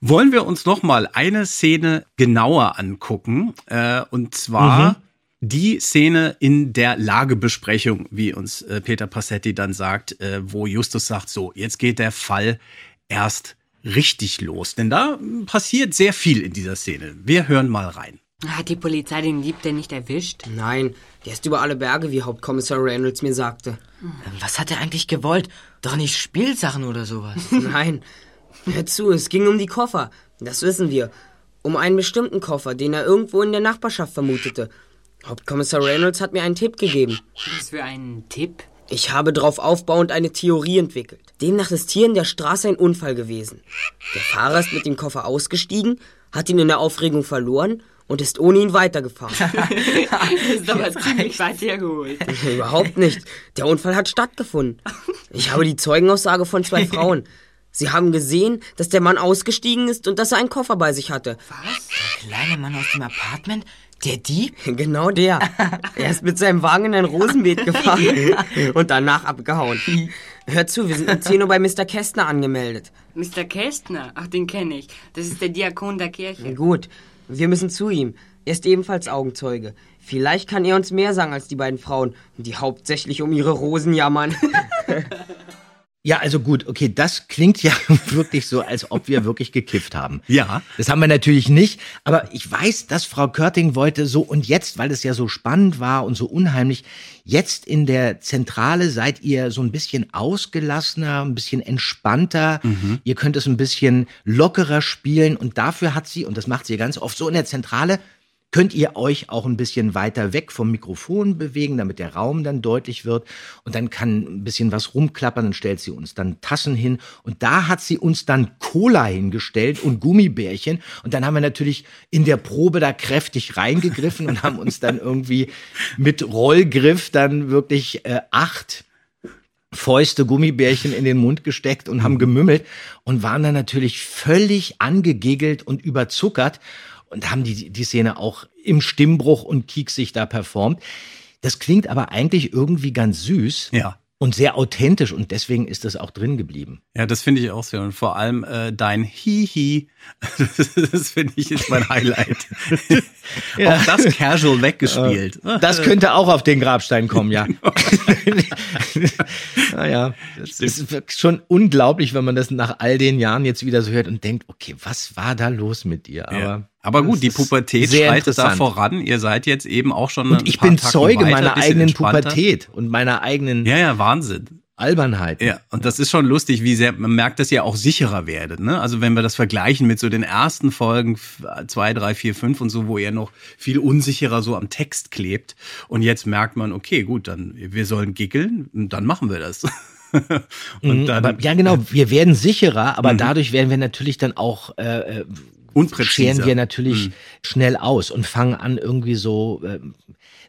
Wollen wir uns noch mal eine Szene genauer angucken? Äh, und zwar Mhm. die Szene in der Lagebesprechung, wie uns äh, Peter Passetti dann sagt, äh, wo Justus sagt, so, jetzt geht der Fall erst richtig los. Denn da passiert sehr viel in dieser Szene. Wir hören mal rein. Hat die Polizei den Dieb denn nicht erwischt? Nein, der ist über alle Berge, wie Hauptkommissar Reynolds mir sagte. Was hat er eigentlich gewollt? Doch nicht Spielsachen oder sowas. Nein, hör zu, es ging um die Koffer. Das wissen wir. Um einen bestimmten Koffer, den er irgendwo in der Nachbarschaft vermutete. Hauptkommissar Reynolds hat mir einen Tipp gegeben. Was für ein Tipp? Ich habe darauf aufbauend eine Theorie entwickelt. Demnach ist hier in der Straße ein Unfall gewesen. Der Fahrer ist mit dem Koffer ausgestiegen, hat ihn in der Aufregung verloren und ist ohne ihn weitergefahren. Das ist aber ziemlich weit hergeholt. Überhaupt nicht. Der Unfall hat stattgefunden. Ich habe die Zeugenaussage von zwei Frauen. Sie haben gesehen, dass der Mann ausgestiegen ist und dass er einen Koffer bei sich hatte. Der kleine Mann aus dem Apartment? Der Dieb? Genau der. Er ist mit seinem Wagen in ein Rosenbeet gefahren und danach abgehauen. Hör zu, wir sind um 10 Uhr bei Mr. Kästner angemeldet. Mr. Kästner? Ach, den kenne ich. Das ist der Diakon der Kirche. Gut, wir müssen zu ihm. Er ist ebenfalls Augenzeuge. Vielleicht kann er uns mehr sagen als die beiden Frauen, die hauptsächlich um ihre Rosen jammern. Ja, also gut, okay, das klingt ja wirklich so, als ob wir wirklich gekifft haben. Ja. Das haben wir natürlich nicht, aber ich weiß, dass Frau Körting wollte so und jetzt, weil es ja so spannend war und so unheimlich, jetzt in der Zentrale seid ihr so ein bisschen ausgelassener, ein bisschen entspannter, ihr könnt es ein bisschen lockerer spielen und dafür hat sie, und das macht sie ganz oft so in der Zentrale, könnt ihr euch auch ein bisschen weiter weg vom Mikrofon bewegen, damit der Raum dann deutlich wird. Und dann kann ein bisschen was rumklappern, dann stellt sie uns dann Tassen hin. Und da hat sie uns dann Cola hingestellt und Gummibärchen. Und dann haben wir natürlich in der Probe da kräftig reingegriffen und haben uns dann irgendwie mit Rollgriff dann wirklich äh, acht Fäuste Gummibärchen in den Mund gesteckt und haben gemümmelt und waren dann natürlich völlig angegegelt und überzuckert und haben die, die Szene auch im Stimmbruch und kieksig da performt. Das klingt aber eigentlich irgendwie ganz süß Ja. und sehr authentisch und deswegen ist das auch drin geblieben. Ja, das finde ich auch sehr. Und vor allem äh, dein Hihi, das finde ich ist mein Highlight. Auch das casual weggespielt. Das könnte auch auf den Grabstein kommen, ja. naja, das ist schon unglaublich, wenn man das nach all den Jahren jetzt wieder so hört und denkt, okay, was war da los mit dir? Aber, ja. Aber gut, das die Pubertät schreitet da voran. Ihr seid jetzt eben auch schon Und ich bin Tacken Zeuge weiter, meiner eigenen. Pubertät und meiner eigenen Ja, ja, Wahnsinn. Albernheit. Ja, und das ist schon lustig, wie sehr, man merkt, dass ihr auch sicherer werdet, ne? Also wenn wir das vergleichen mit so den ersten Folgen, zwei, drei, vier, fünf und so, wo ihr noch viel unsicherer so am Text klebt. Und jetzt merkt man, okay, gut, dann, wir sollen giggeln, und dann machen wir das. und Mhm, dann, aber, ja, genau, wir werden sicherer, aber dadurch werden wir natürlich dann auch äh, äh, Unpräziser. scheren wir natürlich schnell aus und fangen an, irgendwie so äh,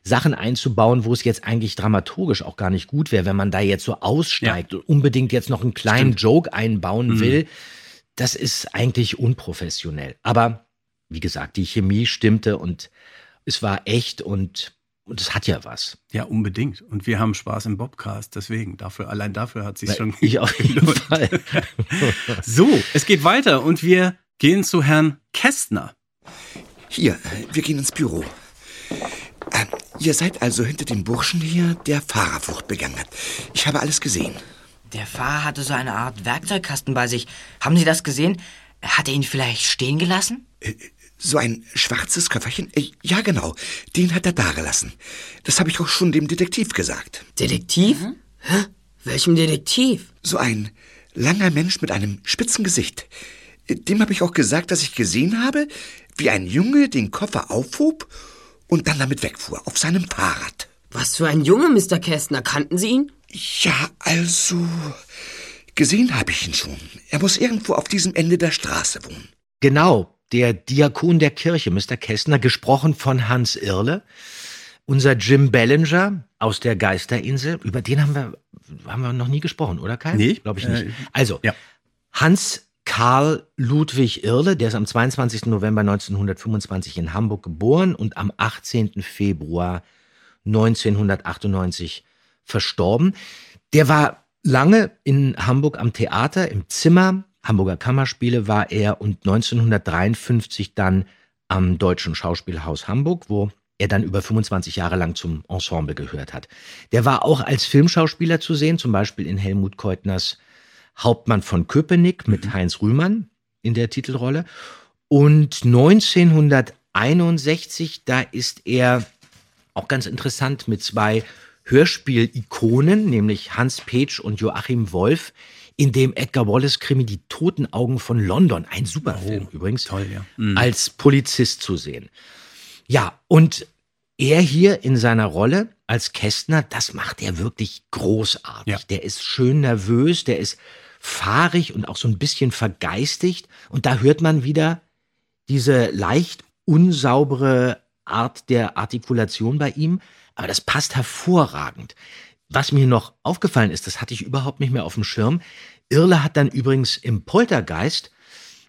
Sachen einzubauen, wo es jetzt eigentlich dramaturgisch auch gar nicht gut wäre, wenn man da jetzt so aussteigt und unbedingt jetzt noch einen kleinen Joke einbauen will. Das ist eigentlich unprofessionell. Aber wie gesagt, die Chemie stimmte und es war echt und und es hat ja was. Ja, unbedingt. Und wir haben Spaß im Bobcast, deswegen, dafür, allein dafür hat sich schon Ich auf jeden Fall. So, es geht weiter und wir gehen zu Herrn Kästner. Hier, wir gehen ins Büro. Äh, ihr seid also hinter dem Burschen hier, der Fahrerflucht begangen hat. Ich habe alles gesehen. Der Fahrer hatte so eine Art Werkzeugkasten bei sich. Haben Sie das gesehen? Hat er ihn vielleicht stehen gelassen? So ein schwarzes Köfferchen? Äh, Ja, genau. Den hat er dagelassen. Das habe ich auch schon dem Detektiv gesagt. Detektiv? Hä? Welchem Detektiv? So ein langer Mensch mit einem spitzen Gesicht. Dem habe ich auch gesagt, dass ich gesehen habe, wie ein Junge den Koffer aufhob und dann damit wegfuhr, auf seinem Fahrrad. Was für ein Junge, Mr. Kästner. Kannten Sie ihn? Ja, also. Gesehen habe ich ihn schon. Er muss irgendwo auf diesem Ende der Straße wohnen. Genau, der Diakon der Kirche, Mr. Kästner, gesprochen von Hans Irle. Unser Jim Ballinger aus der Geisterinsel, über den haben wir, haben wir noch nie gesprochen, oder Kai? Nee, Glaube ich nicht. äh, also, ja. Hans Karl Ludwig Irle, der ist am 22. November 1925 in Hamburg geboren und am 18. Februar 1998 verstorben. Der war lange in Hamburg am Theater, im Zimmer. Hamburger Kammerspiele war er und 1953 dann am Deutschen Schauspielhaus Hamburg, wo er dann über 25 Jahre lang zum Ensemble gehört hat. Der war auch als Filmschauspieler zu sehen, zum Beispiel in Helmut Keutners Hauptmann von Köpenick mit Heinz Rühmann in der Titelrolle. Und 1961, da ist er auch ganz interessant mit zwei Hörspiel-Ikonen, nämlich Hans Petsch und Joachim Wolf, in dem Edgar Wallace Krimi Die toten Augen von London, ein super Film übrigens, toll, ja. als Polizist zu sehen. Ja, und er hier in seiner Rolle als Kästner, das macht er wirklich großartig. Ja. Der ist schön nervös, der ist fahrig und auch so ein bisschen vergeistigt. Und da hört man wieder diese leicht unsaubere Art der Artikulation bei ihm. Aber das passt hervorragend. Was mir noch aufgefallen ist, das hatte ich überhaupt nicht mehr auf dem Schirm. Irle hat dann übrigens im Poltergeist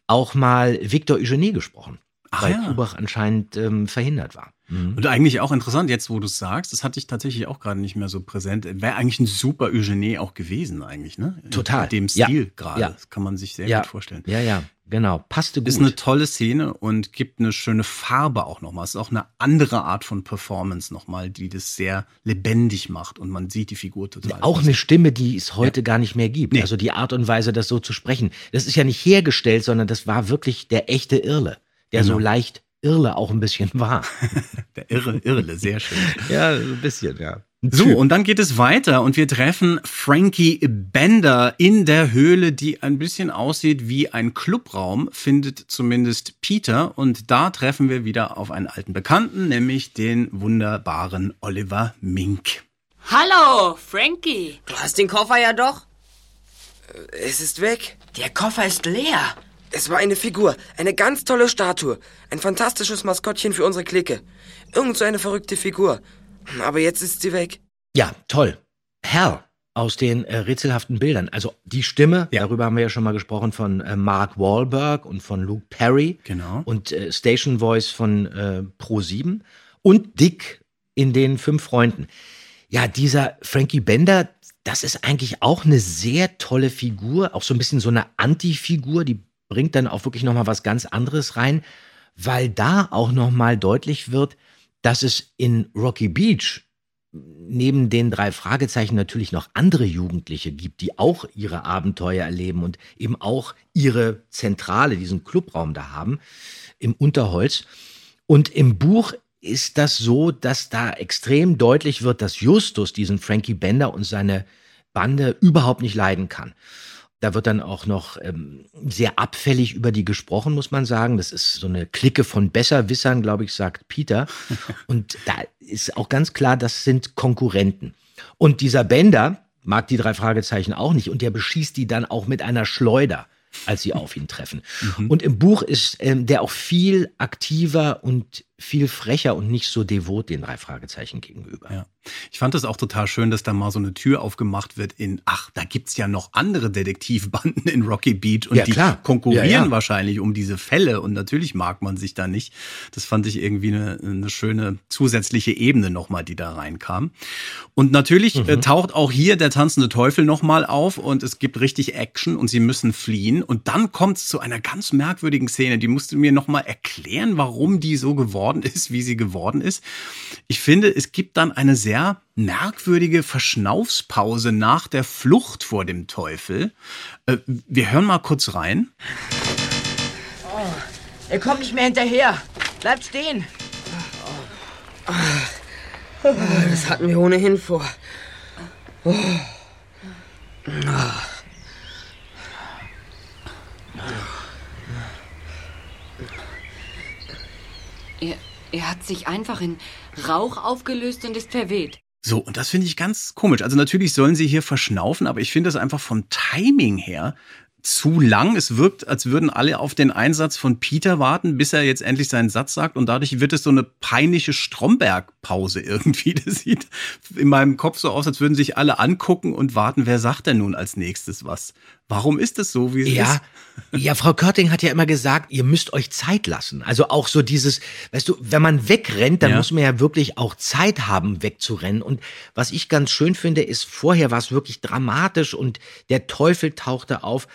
auch mal Victor Eugenie gesprochen, Ach weil ja. Kubach anscheinend ähm, verhindert war. Und eigentlich auch interessant, jetzt wo du es sagst, das hatte ich tatsächlich auch gerade nicht mehr so präsent. Wäre eigentlich ein super Eugenie auch gewesen, eigentlich, ne? Total. Mit dem Ja. Stil gerade. Ja. Das kann man sich sehr Ja. gut vorstellen. Ja, ja, genau. Passte gut. Ist eine tolle Szene und gibt eine schöne Farbe auch nochmal. Es ist auch eine andere Art von Performance nochmal, die das sehr lebendig macht und man sieht die Figur total. Auch eine Stimme, die es heute gar nicht mehr gibt. Nee. Also die Art und Weise, das so zu sprechen. Das ist ja nicht hergestellt, sondern das war wirklich der echte Irle, der so Genau. leicht Irle auch ein bisschen war. der irre, irre, sehr schön. ja, so ein bisschen, ja. So, und dann geht es weiter und wir treffen Frankie Bender in der Höhle, die ein bisschen aussieht wie ein Clubraum, findet zumindest Peter. Und da treffen wir wieder auf einen alten Bekannten, nämlich den wunderbaren Oliver Mink. Hallo, Frankie. Du hast den Koffer ja doch. Es ist weg. Der Koffer ist leer. Es war eine Figur, eine ganz tolle Statue, ein fantastisches Maskottchen für unsere Clique. Irgend so eine verrückte Figur. Aber jetzt ist sie weg. Ja, toll. Hal aus den äh, rätselhaften Bildern. Also die Stimme, darüber haben wir ja schon mal gesprochen, von äh, Mark Wahlberg und von Luke Perry. Genau. Und äh, Station Voice von äh, Pro7. Und Dick in den fünf Freunden. Ja, dieser Frankie Bender, das ist eigentlich auch eine sehr tolle Figur. Auch so ein bisschen so eine Anti-Figur, die bringt dann auch wirklich nochmal was ganz anderes rein, weil da auch nochmal deutlich wird, dass es in Rocky Beach neben den drei Fragezeichen natürlich noch andere Jugendliche gibt, die auch ihre Abenteuer erleben und eben auch ihre Zentrale, diesen Clubraum da haben, im Unterholz. Und im Buch ist das so, dass da extrem deutlich wird, dass Justus diesen Frankie Bender und seine Bande überhaupt nicht leiden kann. Da wird dann auch noch ähm, sehr abfällig über die gesprochen, muss man sagen. Das ist so eine Clique von Besserwissern, glaube ich, sagt Peter. Und da ist auch ganz klar, das sind Konkurrenten. Und dieser Bender mag die drei Fragezeichen auch nicht und der beschießt die dann auch mit einer Schleuder, als sie auf ihn treffen. Und im Buch ist ähm, der auch viel aktiver und viel frecher und nicht so devot den drei Fragezeichen gegenüber. Ja. Ich fand es auch total schön, dass da mal so eine Tür aufgemacht wird in, ach, da gibt's ja noch andere Detektivbanden in Rocky Beach und Ja, die klar. konkurrieren Ja, wahrscheinlich um diese Fälle und natürlich mag man sich da nicht. Das fand ich irgendwie eine, eine schöne zusätzliche Ebene nochmal, die da reinkam. Und natürlich Mhm. äh, taucht auch hier der tanzende Teufel nochmal auf und es gibt richtig Action und sie müssen fliehen und dann kommt's zu einer ganz merkwürdigen Szene, die musst du mir nochmal erklären, warum die so geworden ist, wie sie geworden ist. Ich finde, es gibt dann eine sehr merkwürdige Verschnaufspause nach der Flucht vor dem Teufel. Äh, wir hören mal kurz rein. Er kommt nicht mehr hinterher. Bleibt stehen. Das hatten wir ohnehin vor. Oh. Ah. Er, er hat sich einfach in Rauch aufgelöst und ist verweht. So, und das finde ich ganz komisch. Also natürlich sollen sie hier verschnaufen, aber ich finde das einfach vom Timing her zu lang. Es wirkt, als würden alle auf den Einsatz von Peter warten, bis er jetzt endlich seinen Satz sagt. Und dadurch wird es so eine peinliche Stromberg-Pause irgendwie. Das sieht in meinem Kopf so aus, als würden sich alle angucken und warten, wer sagt denn nun als nächstes was. Warum ist es so, wie es Ja, ist? ja, Frau Körting hat ja immer gesagt, ihr müsst euch Zeit lassen. Also auch so dieses, weißt du, wenn man wegrennt, dann Ja. muss man ja wirklich auch Zeit haben, wegzurennen. Und was ich ganz schön finde, ist, vorher war es wirklich dramatisch und der Teufel tauchte auf.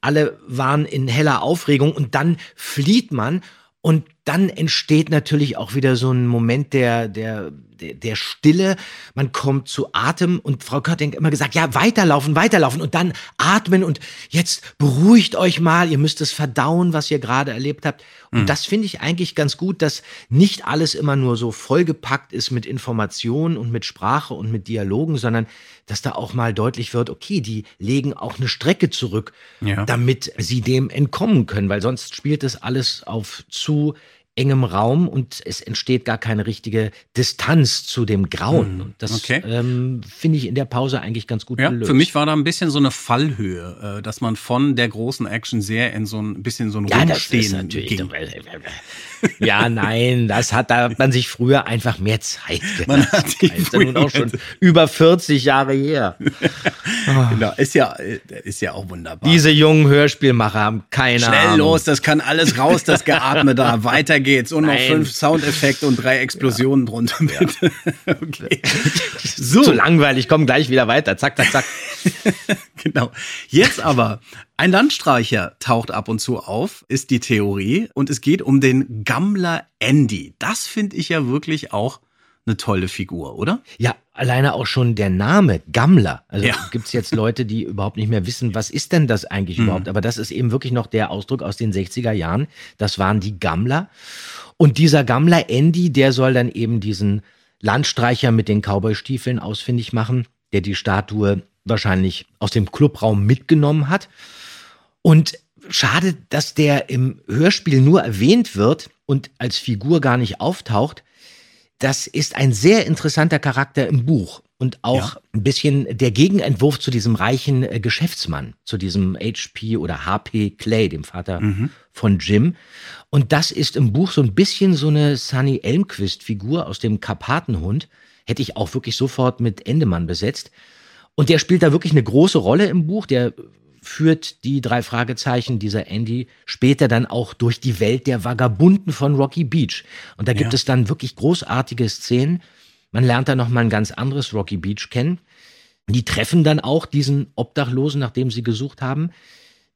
Alle waren in heller Aufregung und dann flieht man und dann entsteht natürlich auch wieder so ein Moment der, der, der, der Stille. Man kommt zu Atem und Frau Körting hat immer gesagt, ja, weiterlaufen, weiterlaufen und dann atmen und jetzt beruhigt euch mal, ihr müsst es verdauen, was ihr gerade erlebt habt. Und Mhm. das finde ich eigentlich ganz gut, dass nicht alles immer nur so vollgepackt ist mit Informationen und mit Sprache und mit Dialogen, sondern dass da auch mal deutlich wird, okay, die legen auch eine Strecke zurück, Ja. damit sie dem entkommen können, weil sonst spielt das alles auf zu engem Raum und es entsteht gar keine richtige Distanz zu dem Grauen. Und das okay. ähm, finde ich in der Pause eigentlich ganz gut Ja, gelöst. für mich war da ein bisschen so eine Fallhöhe, äh, dass man von der großen Action sehr in so ein bisschen so ein Ja, das ist Rumstehen natürlich. ging. Ja, nein, das hat, da hat man sich früher einfach mehr Zeit gelassen. Man hat sich ist ja nun auch schon über 40 Jahre her. Genau, ist ja, ist ja auch wunderbar. Diese jungen Hörspielmacher haben keine Schnell Ahnung. los, das kann alles raus, das Geatme da. Weiter geht's. Und noch Nein. fünf Soundeffekte und drei Explosionen drunter, bitte. Okay. So. Zu langweilig, komm gleich wieder weiter. Zack, zack, zack. Genau. Jetzt aber, ein Landstreicher taucht ab und zu auf, ist die Theorie. Und es geht um den Gammler Andy. Das finde ich ja wirklich auch eine tolle Figur, oder? Ja, alleine auch schon der Name Gammler. Also Ja. gibt's jetzt Leute, die überhaupt nicht mehr wissen, was ist denn das eigentlich Mhm. überhaupt? Aber das ist eben wirklich noch der Ausdruck aus den 60er Jahren. Das waren die Gammler. Und dieser Gammler Andy, der soll dann eben diesen Landstreicher mit den Cowboystiefeln ausfindig machen, der die Statue wahrscheinlich aus dem Clubraum mitgenommen hat. Und schade, dass der im Hörspiel nur erwähnt wird und als Figur gar nicht auftaucht. Das ist ein sehr interessanter Charakter im Buch und auch ein bisschen der Gegenentwurf zu diesem reichen äh, Geschäftsmann, zu diesem HP oder HP Clay, dem Vater von Jim. Und das ist im Buch so ein bisschen so eine Sunny Elmquist-Figur aus dem Karpatenhund. Hätte ich auch wirklich sofort mit Endemann besetzt. Und der spielt da wirklich eine große Rolle im Buch. Der führt die drei Fragezeichen dieser Andy später dann auch durch die Welt der Vagabunden von Rocky Beach. Und da gibt Ja. es dann wirklich großartige Szenen. Man lernt da noch mal ein ganz anderes Rocky Beach kennen. Die treffen dann auch diesen Obdachlosen, nachdem sie gesucht haben,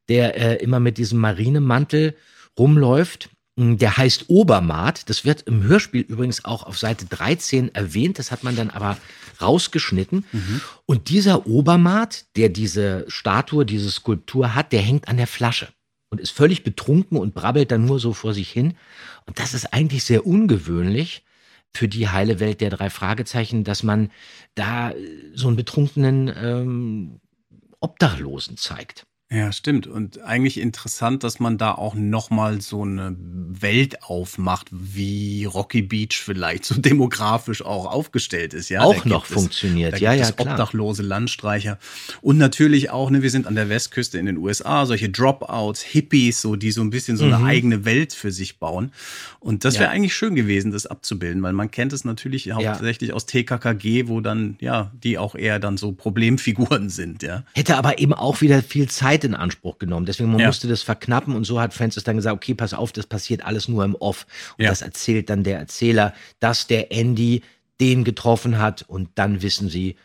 der äh, immer mit diesem Marinemantel rumläuft. Mm, Der heißt Obermaat. Das wird im Hörspiel übrigens auch auf Seite 13 erwähnt. Das hat man dann aber rausgeschnitten. Und dieser Obermaat, der diese Statue, diese Skulptur hat, der hängt an der Flasche und ist völlig betrunken und brabbelt dann nur so vor sich hin. Und das ist eigentlich sehr ungewöhnlich für die heile Welt der drei Fragezeichen, dass man da so einen betrunkenen ähm, Obdachlosen zeigt. Ja, stimmt. Und eigentlich interessant, dass man da auch nochmal so eine Welt aufmacht, wie Rocky Beach vielleicht so demografisch auch aufgestellt ist. Ja, Auch noch gibt funktioniert. Ja, ja, es klar. obdachlose Landstreicher. Und natürlich auch, ne, wir sind an der Westküste in den USA, solche Dropouts, Hippies, so, die so ein bisschen so eine Mhm. eigene Welt für sich bauen. Und das wäre Ja. eigentlich schön gewesen, das abzubilden, weil man kennt es natürlich hauptsächlich aus TKKG, wo dann, ja, die auch eher dann so Problemfiguren sind, ja. Hätte aber eben auch wieder viel Zeit in Anspruch genommen. Deswegen man Ja. musste das verknappen und so hat Francis dann gesagt, okay, pass auf, das passiert alles nur im Off. Und Ja. das erzählt dann der Erzähler, dass der Andy den getroffen hat und dann wissen sie,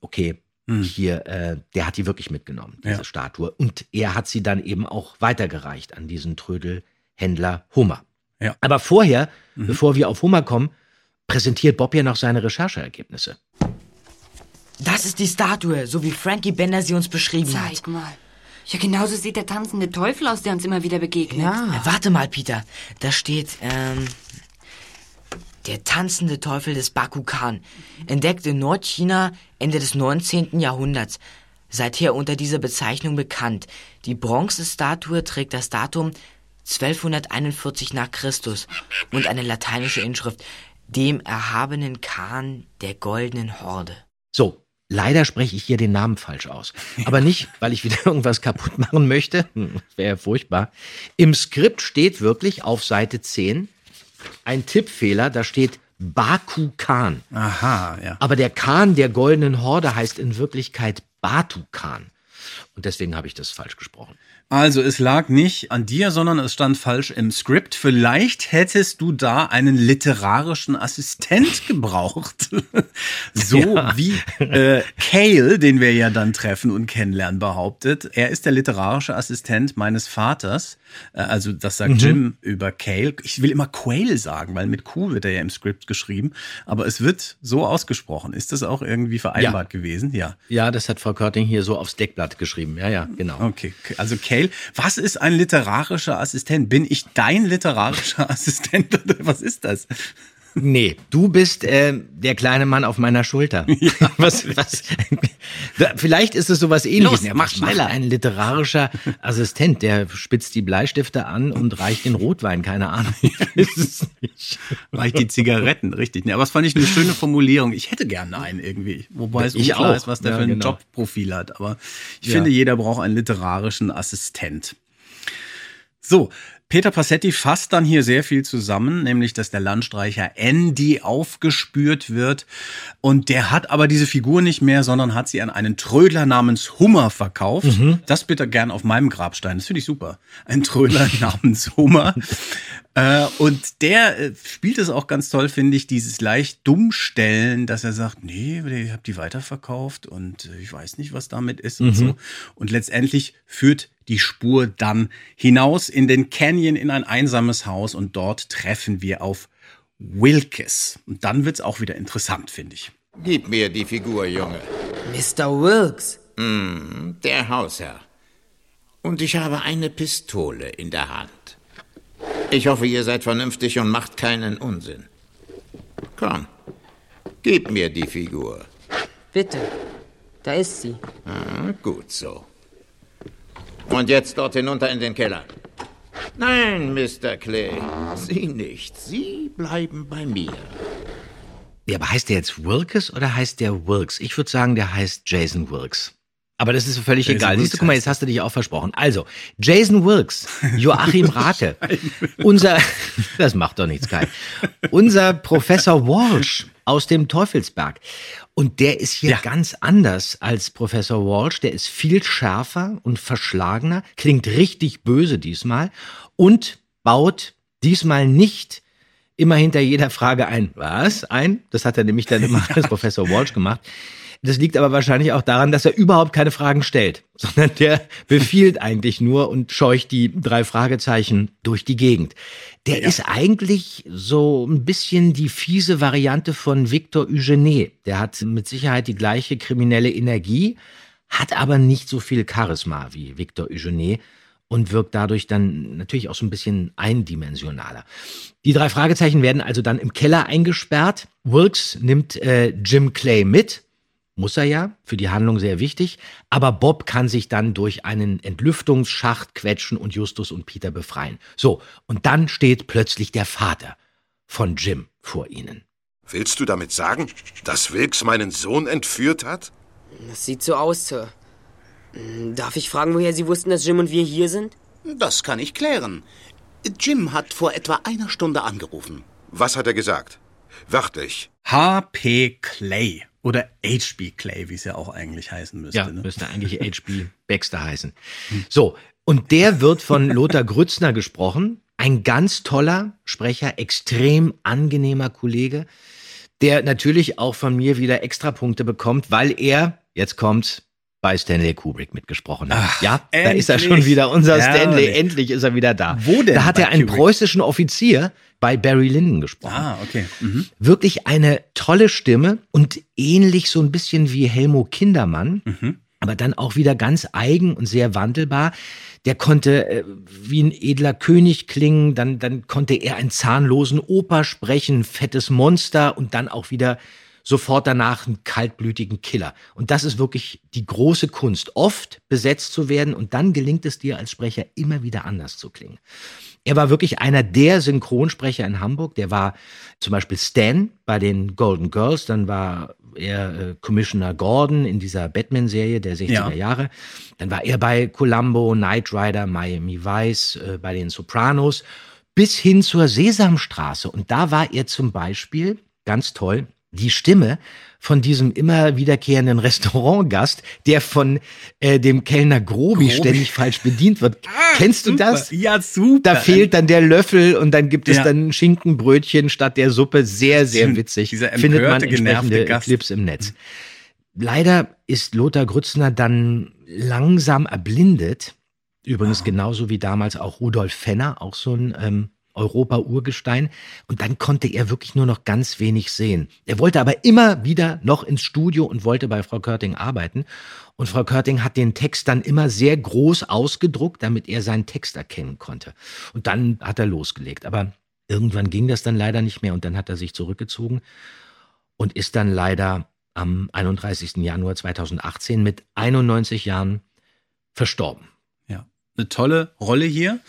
okay, hier, äh, der hat die wirklich mitgenommen, diese Hm. Ja. Statue. Und er hat sie dann eben auch weitergereicht an diesen Trödelhändler Hummer. Ja. Aber vorher, Mhm. bevor wir auf Hummer kommen, präsentiert Bob ja noch seine Rechercheergebnisse. Das ist die Statue, so wie Frankie Bender sie uns beschrieben hat. Zeig mal. Ja, genauso sieht der tanzende Teufel aus, der uns immer wieder begegnet. Äh, Warte mal, Peter. Da steht, ähm, der tanzende Teufel des Bakukan. Entdeckt in Nordchina Ende des 19. Jahrhunderts. Seither unter dieser Bezeichnung bekannt. Die Bronzestatue trägt das Datum 1241 nach Christus und eine lateinische Inschrift. Dem erhabenen Kahn der goldenen Horde. So, leider spreche ich hier den Namen falsch aus. Aber nicht, weil ich wieder irgendwas kaputt machen möchte. Hm, Wäre ja furchtbar. Im Skript steht wirklich auf Seite 10 ein Tippfehler, da steht Baku Khan. Aha, ja. Aber der Khan der goldenen Horde heißt in Wirklichkeit Batu Khan. Und deswegen habe ich das falsch gesprochen. Also es lag nicht an dir, sondern es stand falsch im Skript. Vielleicht hättest du da einen literarischen Assistent gebraucht. so Ja. wie äh, Cale, den wir ja dann treffen und kennenlernen, behauptet. Er ist der literarische Assistent meines Vaters. Äh, also das sagt Mhm. Jim über Cale. Ich will immer Quail sagen, weil mit Q wird er ja im Skript geschrieben. Aber es wird so ausgesprochen. Ist das auch irgendwie vereinbart gewesen? Ja. Ja, das hat Frau Körting hier so aufs Deckblatt geschrieben. Ja, ja, genau. Okay, also Cale, was ist ein literarischer Assistent? Bin ich dein literarischer Assistent oder was ist das? Nee, du bist äh, der kleine Mann auf meiner Schulter. was, was, Da- vielleicht ist es sowas ähnliches. Los, Ja, mach was macht schneller. Ein literarischer Assistent, der spitzt die Bleistifte an und reicht den Rotwein, keine Ahnung. Reicht die Zigaretten, richtig. Nee, aber das fand ich eine schöne Formulierung. Ich hätte gerne einen irgendwie. Wobei es Ich unklar auch. ist, was der Ja, für ein genau. Jobprofil hat. Aber ich Ja. finde, jeder braucht einen literarischen Assistent. So, Peter Passetti fasst dann hier sehr viel zusammen, nämlich, dass der Landstreicher Andy aufgespürt wird. Und der hat aber diese Figur nicht mehr, sondern hat sie an einen Trödler namens Hummer verkauft. Das bitte gern auf meinem Grabstein. Das finde ich super. Ein Trödler namens Hummer. Äh, und der äh, spielt es auch ganz toll, finde ich, dieses leicht dummstellen, dass er sagt, nee, ich habe die weiterverkauft und äh, ich weiß nicht, was damit ist und Mhm. so. Und letztendlich führt die Spur dann hinaus in den Canyon in ein einsames Haus und dort treffen wir auf Wilkes. Und dann wird's auch wieder interessant, finde ich. Gib mir die Figur, Junge. Mr. Wilkes. Hm, der Hausherr. Und ich habe eine Pistole in der Hand. Ich hoffe, ihr seid vernünftig und macht keinen Unsinn. Komm, gib mir die Figur. Bitte. Da ist sie. Ah, gut so. Und jetzt dort hinunter in den Keller. Nein, Mr. Clay, Sie nicht. Sie bleiben bei mir. Ja, aber heißt der jetzt Wilkes oder heißt der Wilkes? Ich würde sagen, der heißt Jason Wilkes. Aber das ist völlig Jason egal. Siehst du, Wilkes guck mal, jetzt hast du dich auch versprochen. Also, Jason Wilkes, Joachim Rake, unser, das macht doch nichts, Kai, unser Professor Walsh aus dem Teufelsberg. Und der ist hier Ja. ganz anders als Professor Walsh. Der ist viel schärfer und verschlagener, klingt richtig böse diesmal und baut diesmal nicht immer hinter jeder Frage ein, was? Ein? Das hat er nämlich dann immer als Professor Walsh gemacht. Das liegt aber wahrscheinlich auch daran, dass er überhaupt keine Fragen stellt, sondern der befiehlt eigentlich nur und scheucht die drei Fragezeichen durch die Gegend. Der ist eigentlich so ein bisschen die fiese Variante von Victor Eugenie. Der hat mit Sicherheit die gleiche kriminelle Energie, hat aber nicht so viel Charisma wie Victor Eugenie und wirkt dadurch dann natürlich auch so ein bisschen eindimensionaler. Die drei Fragezeichen werden also dann im Keller eingesperrt. Wilkes nimmt äh, Jim Clay mit, muss er ja, für die Handlung sehr wichtig, aber Bob kann sich dann durch einen Entlüftungsschacht quetschen und Justus und Peter befreien. So, und dann steht plötzlich der Vater von Jim vor ihnen. Willst du damit sagen, dass Wilkes meinen Sohn entführt hat? Das sieht so aus, Sir. Darf ich fragen, woher Sie wussten, dass Jim und wir hier sind? Das kann ich klären. Jim hat vor etwa einer Stunde angerufen. Was hat er gesagt? Wörtlich. H.P. Clay oder H.B. Clay, wie es ja auch eigentlich heißen müsste. Ja, ne? müsste eigentlich H.B. Baxter heißen. So, und der wird von Lothar Grützner gesprochen. Ein ganz toller Sprecher, extrem angenehmer Kollege, der natürlich auch von mir wieder Extrapunkte bekommt, weil er, jetzt kommt's, bei Stanley Kubrick mitgesprochen hat. ja, da ist er endlich. schon wieder, unser Stanley, Herrlich. endlich ist er wieder da. Wo denn Da hat er einen Kubrick? preußischen Offizier bei Barry Lyndon gesprochen. Ah, okay. Mhm. Wirklich eine tolle Stimme und ähnlich so ein bisschen wie Helmo Kindermann, Mhm. aber dann auch wieder ganz eigen und sehr wandelbar. Der konnte äh, wie ein edler König klingen, dann, dann konnte er einen zahnlosen Oper sprechen, fettes Monster und dann auch wieder sofort danach einen kaltblütigen Killer. Und das ist wirklich die große Kunst, oft besetzt zu werden und dann gelingt es dir als Sprecher immer wieder anders zu klingen. Er war wirklich einer der Synchronsprecher in Hamburg. Der war zum Beispiel Stan bei den Golden Girls, dann war er äh, Commissioner Gordon in dieser Batman-Serie der 60er Ja. Jahre. Dann war er bei Columbo, Knight Rider, Miami Vice, äh, bei den Sopranos, bis hin zur Sesamstraße. Und da war er zum Beispiel, ganz toll, die Stimme von diesem immer wiederkehrenden Restaurantgast, der von äh, dem Kellner Grobi, Grobi. ständig falsch bedient wird. Kennst du super. das? Ja, super. Da fehlt dann der Löffel und dann gibt es Ja. dann Schinkenbrötchen statt der Suppe. Sehr, sehr witzig. Dieser Findet man entsprechende Gast. Clips im Netz. Leider ist Lothar Grützner dann langsam erblindet. Übrigens genauso wie damals auch Rudolf Fenner, auch so ein ähm, Europa-Urgestein. Und dann konnte er wirklich nur noch ganz wenig sehen. Er wollte aber immer wieder noch ins Studio und wollte bei Frau Körting arbeiten. Und Frau Körting hat den Text dann immer sehr groß ausgedruckt, damit er seinen Text erkennen konnte. Und dann hat er losgelegt. Aber irgendwann ging das dann leider nicht mehr und dann hat er sich zurückgezogen und ist dann leider am 31. Januar 2018 mit 91 Jahren verstorben. Ja, eine tolle Rolle hier.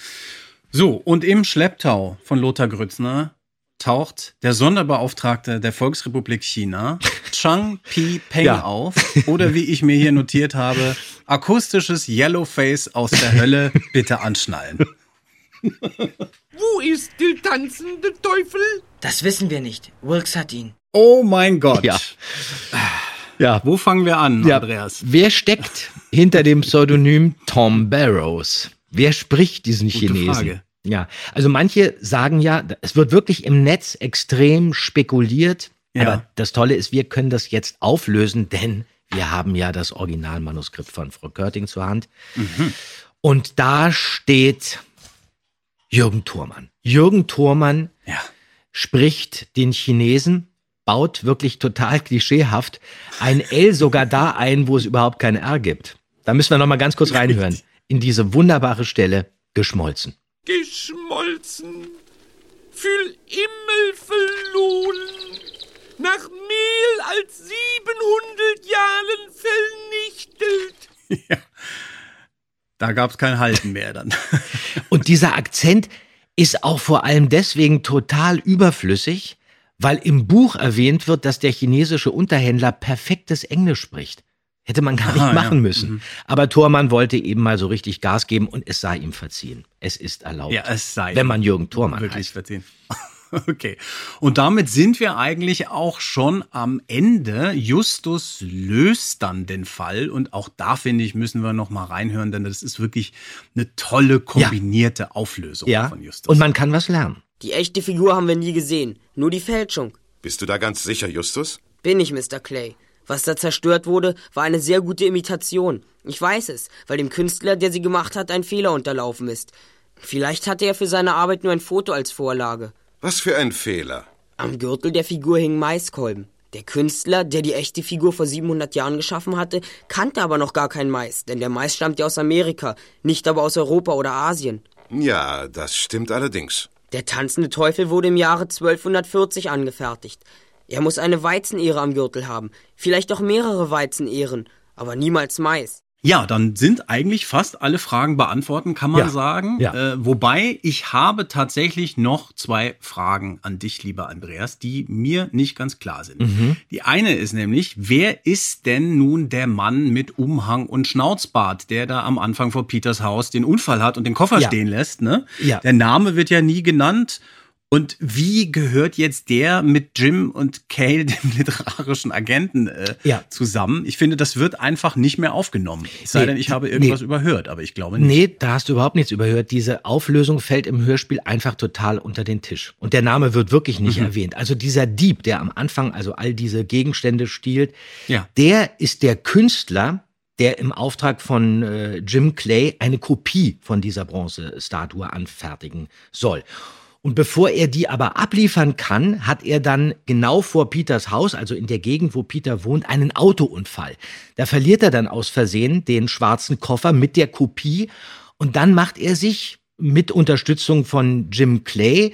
So, und im Schlepptau von Lothar Grützner taucht der Sonderbeauftragte der Volksrepublik China, Chang Pi Peng, Ja. auf. Oder wie ich mir hier notiert habe, akustisches Yellowface aus der Hölle, bitte anschnallen. Wo ist der tanzende Teufel? Das wissen wir nicht. Wilkes hat ihn. Oh mein Gott. Ja. Ja. Wo fangen wir an, Ja, Andreas? Wer steckt hinter dem Pseudonym Tom Barrows? Wer spricht diesen Gute Chinesen? Frage. Ja, also manche sagen ja, es wird wirklich im Netz extrem spekuliert. Ja. Aber das Tolle ist, wir können das jetzt auflösen, denn wir haben ja das Originalmanuskript von Frau Körting zur Hand. Mhm. Und da steht Jürgen Thurmann. Jürgen Thurmann Ja. spricht den Chinesen, baut wirklich total klischeehaft ein L sogar da ein, wo es überhaupt kein R gibt. Da müssen wir noch mal ganz kurz reinhören. In diese wunderbare Stelle geschmolzen. Geschmolzen, fühl Immel verloren, nach mehr als 700 Jahren vernichtet. Da gab es kein Halten mehr dann. Und dieser Akzent ist auch vor allem deswegen total überflüssig, weil im Buch erwähnt wird, dass der chinesische Unterhändler perfektes Englisch spricht. Hätte man gar nicht Aha, ja. machen müssen. Mhm. Aber Thormann wollte eben mal so richtig Gas geben und es sei ihm verziehen. Es ist erlaubt. Ja, es sei Wenn man Jürgen Thormann wirklich heißt. verziehen. Okay. Und damit sind wir eigentlich auch schon am Ende. Justus löst dann den Fall und auch da finde ich, müssen wir noch mal reinhören, denn das ist wirklich eine tolle kombinierte Auflösung Ja. von Justus. Und man kann was lernen. Die echte Figur haben wir nie gesehen, nur die Fälschung. Bist du da ganz sicher, Justus? Bin ich, Mr. Clay. Was da zerstört wurde, war eine sehr gute Imitation. Ich weiß es, weil dem Künstler, der sie gemacht hat, ein Fehler unterlaufen ist. Vielleicht hatte er für seine Arbeit nur ein Foto als Vorlage. Was für ein Fehler. Am Gürtel der Figur hingen Maiskolben. Der Künstler, der die echte Figur vor 700 Jahren geschaffen hatte, kannte aber noch gar kein Mais, denn der Mais stammt ja aus Amerika, nicht aber aus Europa oder Asien. Ja, das stimmt allerdings. Der tanzende Teufel wurde im Jahre 1240 angefertigt. Er muss eine Weizenehre am Gürtel haben. Vielleicht auch mehrere Weizenehren, aber niemals Mais. Ja, dann sind eigentlich fast alle Fragen beantworten, kann man Ja, sagen. ja. Äh, wobei ich habe tatsächlich noch zwei Fragen an dich, lieber Andreas, die mir nicht ganz klar sind. Mhm. Die eine ist nämlich, wer ist denn nun der Mann mit Umhang und Schnauzbart, der da am Anfang vor Peters Haus den Unfall hat und den Koffer Ja. stehen lässt? Ne? Ja. Der Name wird ja nie genannt. Und wie gehört jetzt der mit Jim und Cale, dem literarischen Agenten, äh, Ja. zusammen? Ich finde, das wird einfach nicht mehr aufgenommen. Es sei Nee, denn, ich habe nee. irgendwas überhört, aber ich glaube nicht. Nee, da hast du überhaupt nichts überhört. Diese Auflösung fällt im Hörspiel einfach total unter den Tisch. Und der Name wird wirklich nicht Mhm. erwähnt. Also dieser Dieb, der am Anfang also all diese Gegenstände stiehlt, Ja. der ist der Künstler, der im Auftrag von äh, Jim Clay eine Kopie von dieser Bronzestatue anfertigen soll. Und bevor er die aber abliefern kann, hat er dann genau vor Peters Haus, also in der Gegend, wo Peter wohnt, einen Autounfall. Da verliert er dann aus Versehen den schwarzen Koffer mit der Kopie und dann macht er sich mit Unterstützung von Jim Clay,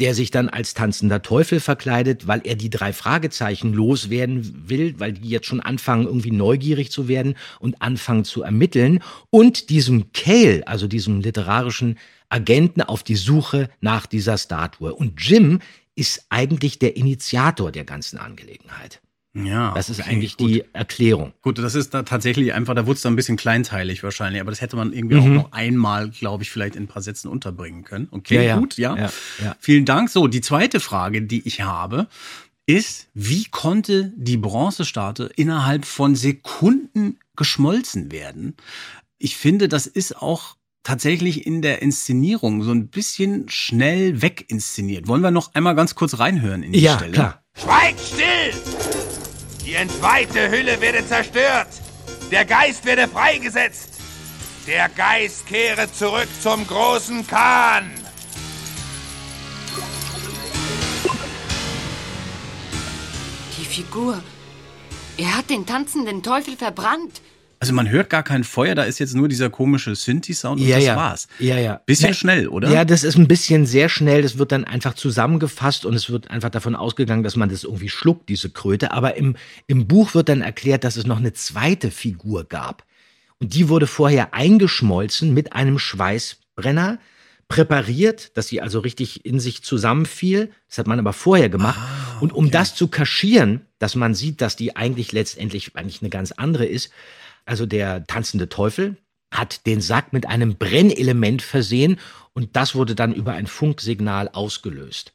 der sich dann als tanzender Teufel verkleidet, weil er die drei Fragezeichen loswerden will, weil die jetzt schon anfangen, irgendwie neugierig zu werden und anfangen zu ermitteln und diesem Cale, also diesem literarischen Agenten auf die Suche nach dieser Statue. Und Jim ist eigentlich der Initiator der ganzen Angelegenheit. Ja. Das ist okay, eigentlich gut. die Erklärung. Gut, das ist da tatsächlich einfach, da wurde es dann ein bisschen kleinteilig wahrscheinlich, aber das hätte man irgendwie Mhm. auch noch einmal, glaube ich, vielleicht in ein paar Sätzen unterbringen können. Okay, Ja, ja. gut, ja. Ja, ja. Vielen Dank. So, die zweite Frage, die ich habe, ist, wie konnte die Bronzestatue innerhalb von Sekunden geschmolzen werden? Ich finde, das ist auch tatsächlich in der Inszenierung so ein bisschen schnell weginszeniert. Wollen wir noch einmal ganz kurz reinhören in die Ja, Stelle? klar. Schweigt still! Die entweihte Hülle werde zerstört. Der Geist werde freigesetzt. Der Geist kehre zurück zum großen Kahn. Die Figur. Er hat den tanzenden Teufel verbrannt. Also man hört gar kein Feuer, da ist jetzt nur dieser komische Synthi-Sound und Ja, das ja. war's. Ja, ja. Bisschen Ne- schnell, oder? Ja, das ist ein bisschen sehr schnell. Das wird dann einfach zusammengefasst und es wird einfach davon ausgegangen, dass man das irgendwie schluckt, diese Kröte. Aber im, im Buch wird dann erklärt, dass es noch eine zweite Figur gab. Und die wurde vorher eingeschmolzen mit einem Schweißbrenner, präpariert, dass sie also richtig in sich zusammenfiel. Das hat man aber vorher gemacht. Und um das zu kaschieren, dass man sieht, dass die eigentlich letztendlich eigentlich eine ganz andere ist, also der tanzende Teufel hat den Sack mit einem Brennelement versehen und das wurde dann über ein Funksignal ausgelöst.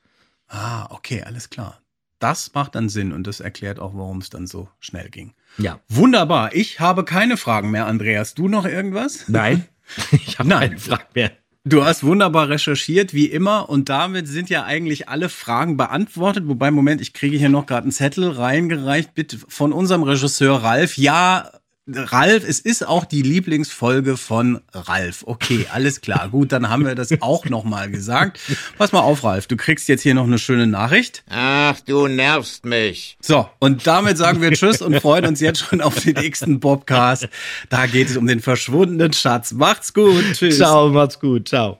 Ah, okay, alles klar. Das macht dann Sinn und das erklärt auch, warum es dann so schnell ging. Ja. Wunderbar. Ich habe keine Fragen mehr, Andreas. Du noch irgendwas? Nein. Ich habe keine Fragen mehr. Du hast wunderbar recherchiert, wie immer, und damit sind ja eigentlich alle Fragen beantwortet. Wobei, Moment, ich kriege hier noch gerade einen Zettel reingereicht, bitte von unserem Regisseur Ralf. Ja, Ralf, es ist auch die Lieblingsfolge von Ralf. Okay, alles klar. Gut, dann haben wir das auch nochmal gesagt. Pass mal auf, Ralf, du kriegst jetzt hier noch eine schöne Nachricht. Ach, du nervst mich. So, und damit sagen wir Tschüss und freuen uns jetzt schon auf den nächsten Podcast. Da geht es um den verschwundenen Schatz. Macht's gut. Tschüss. Ciao, macht's gut. Ciao.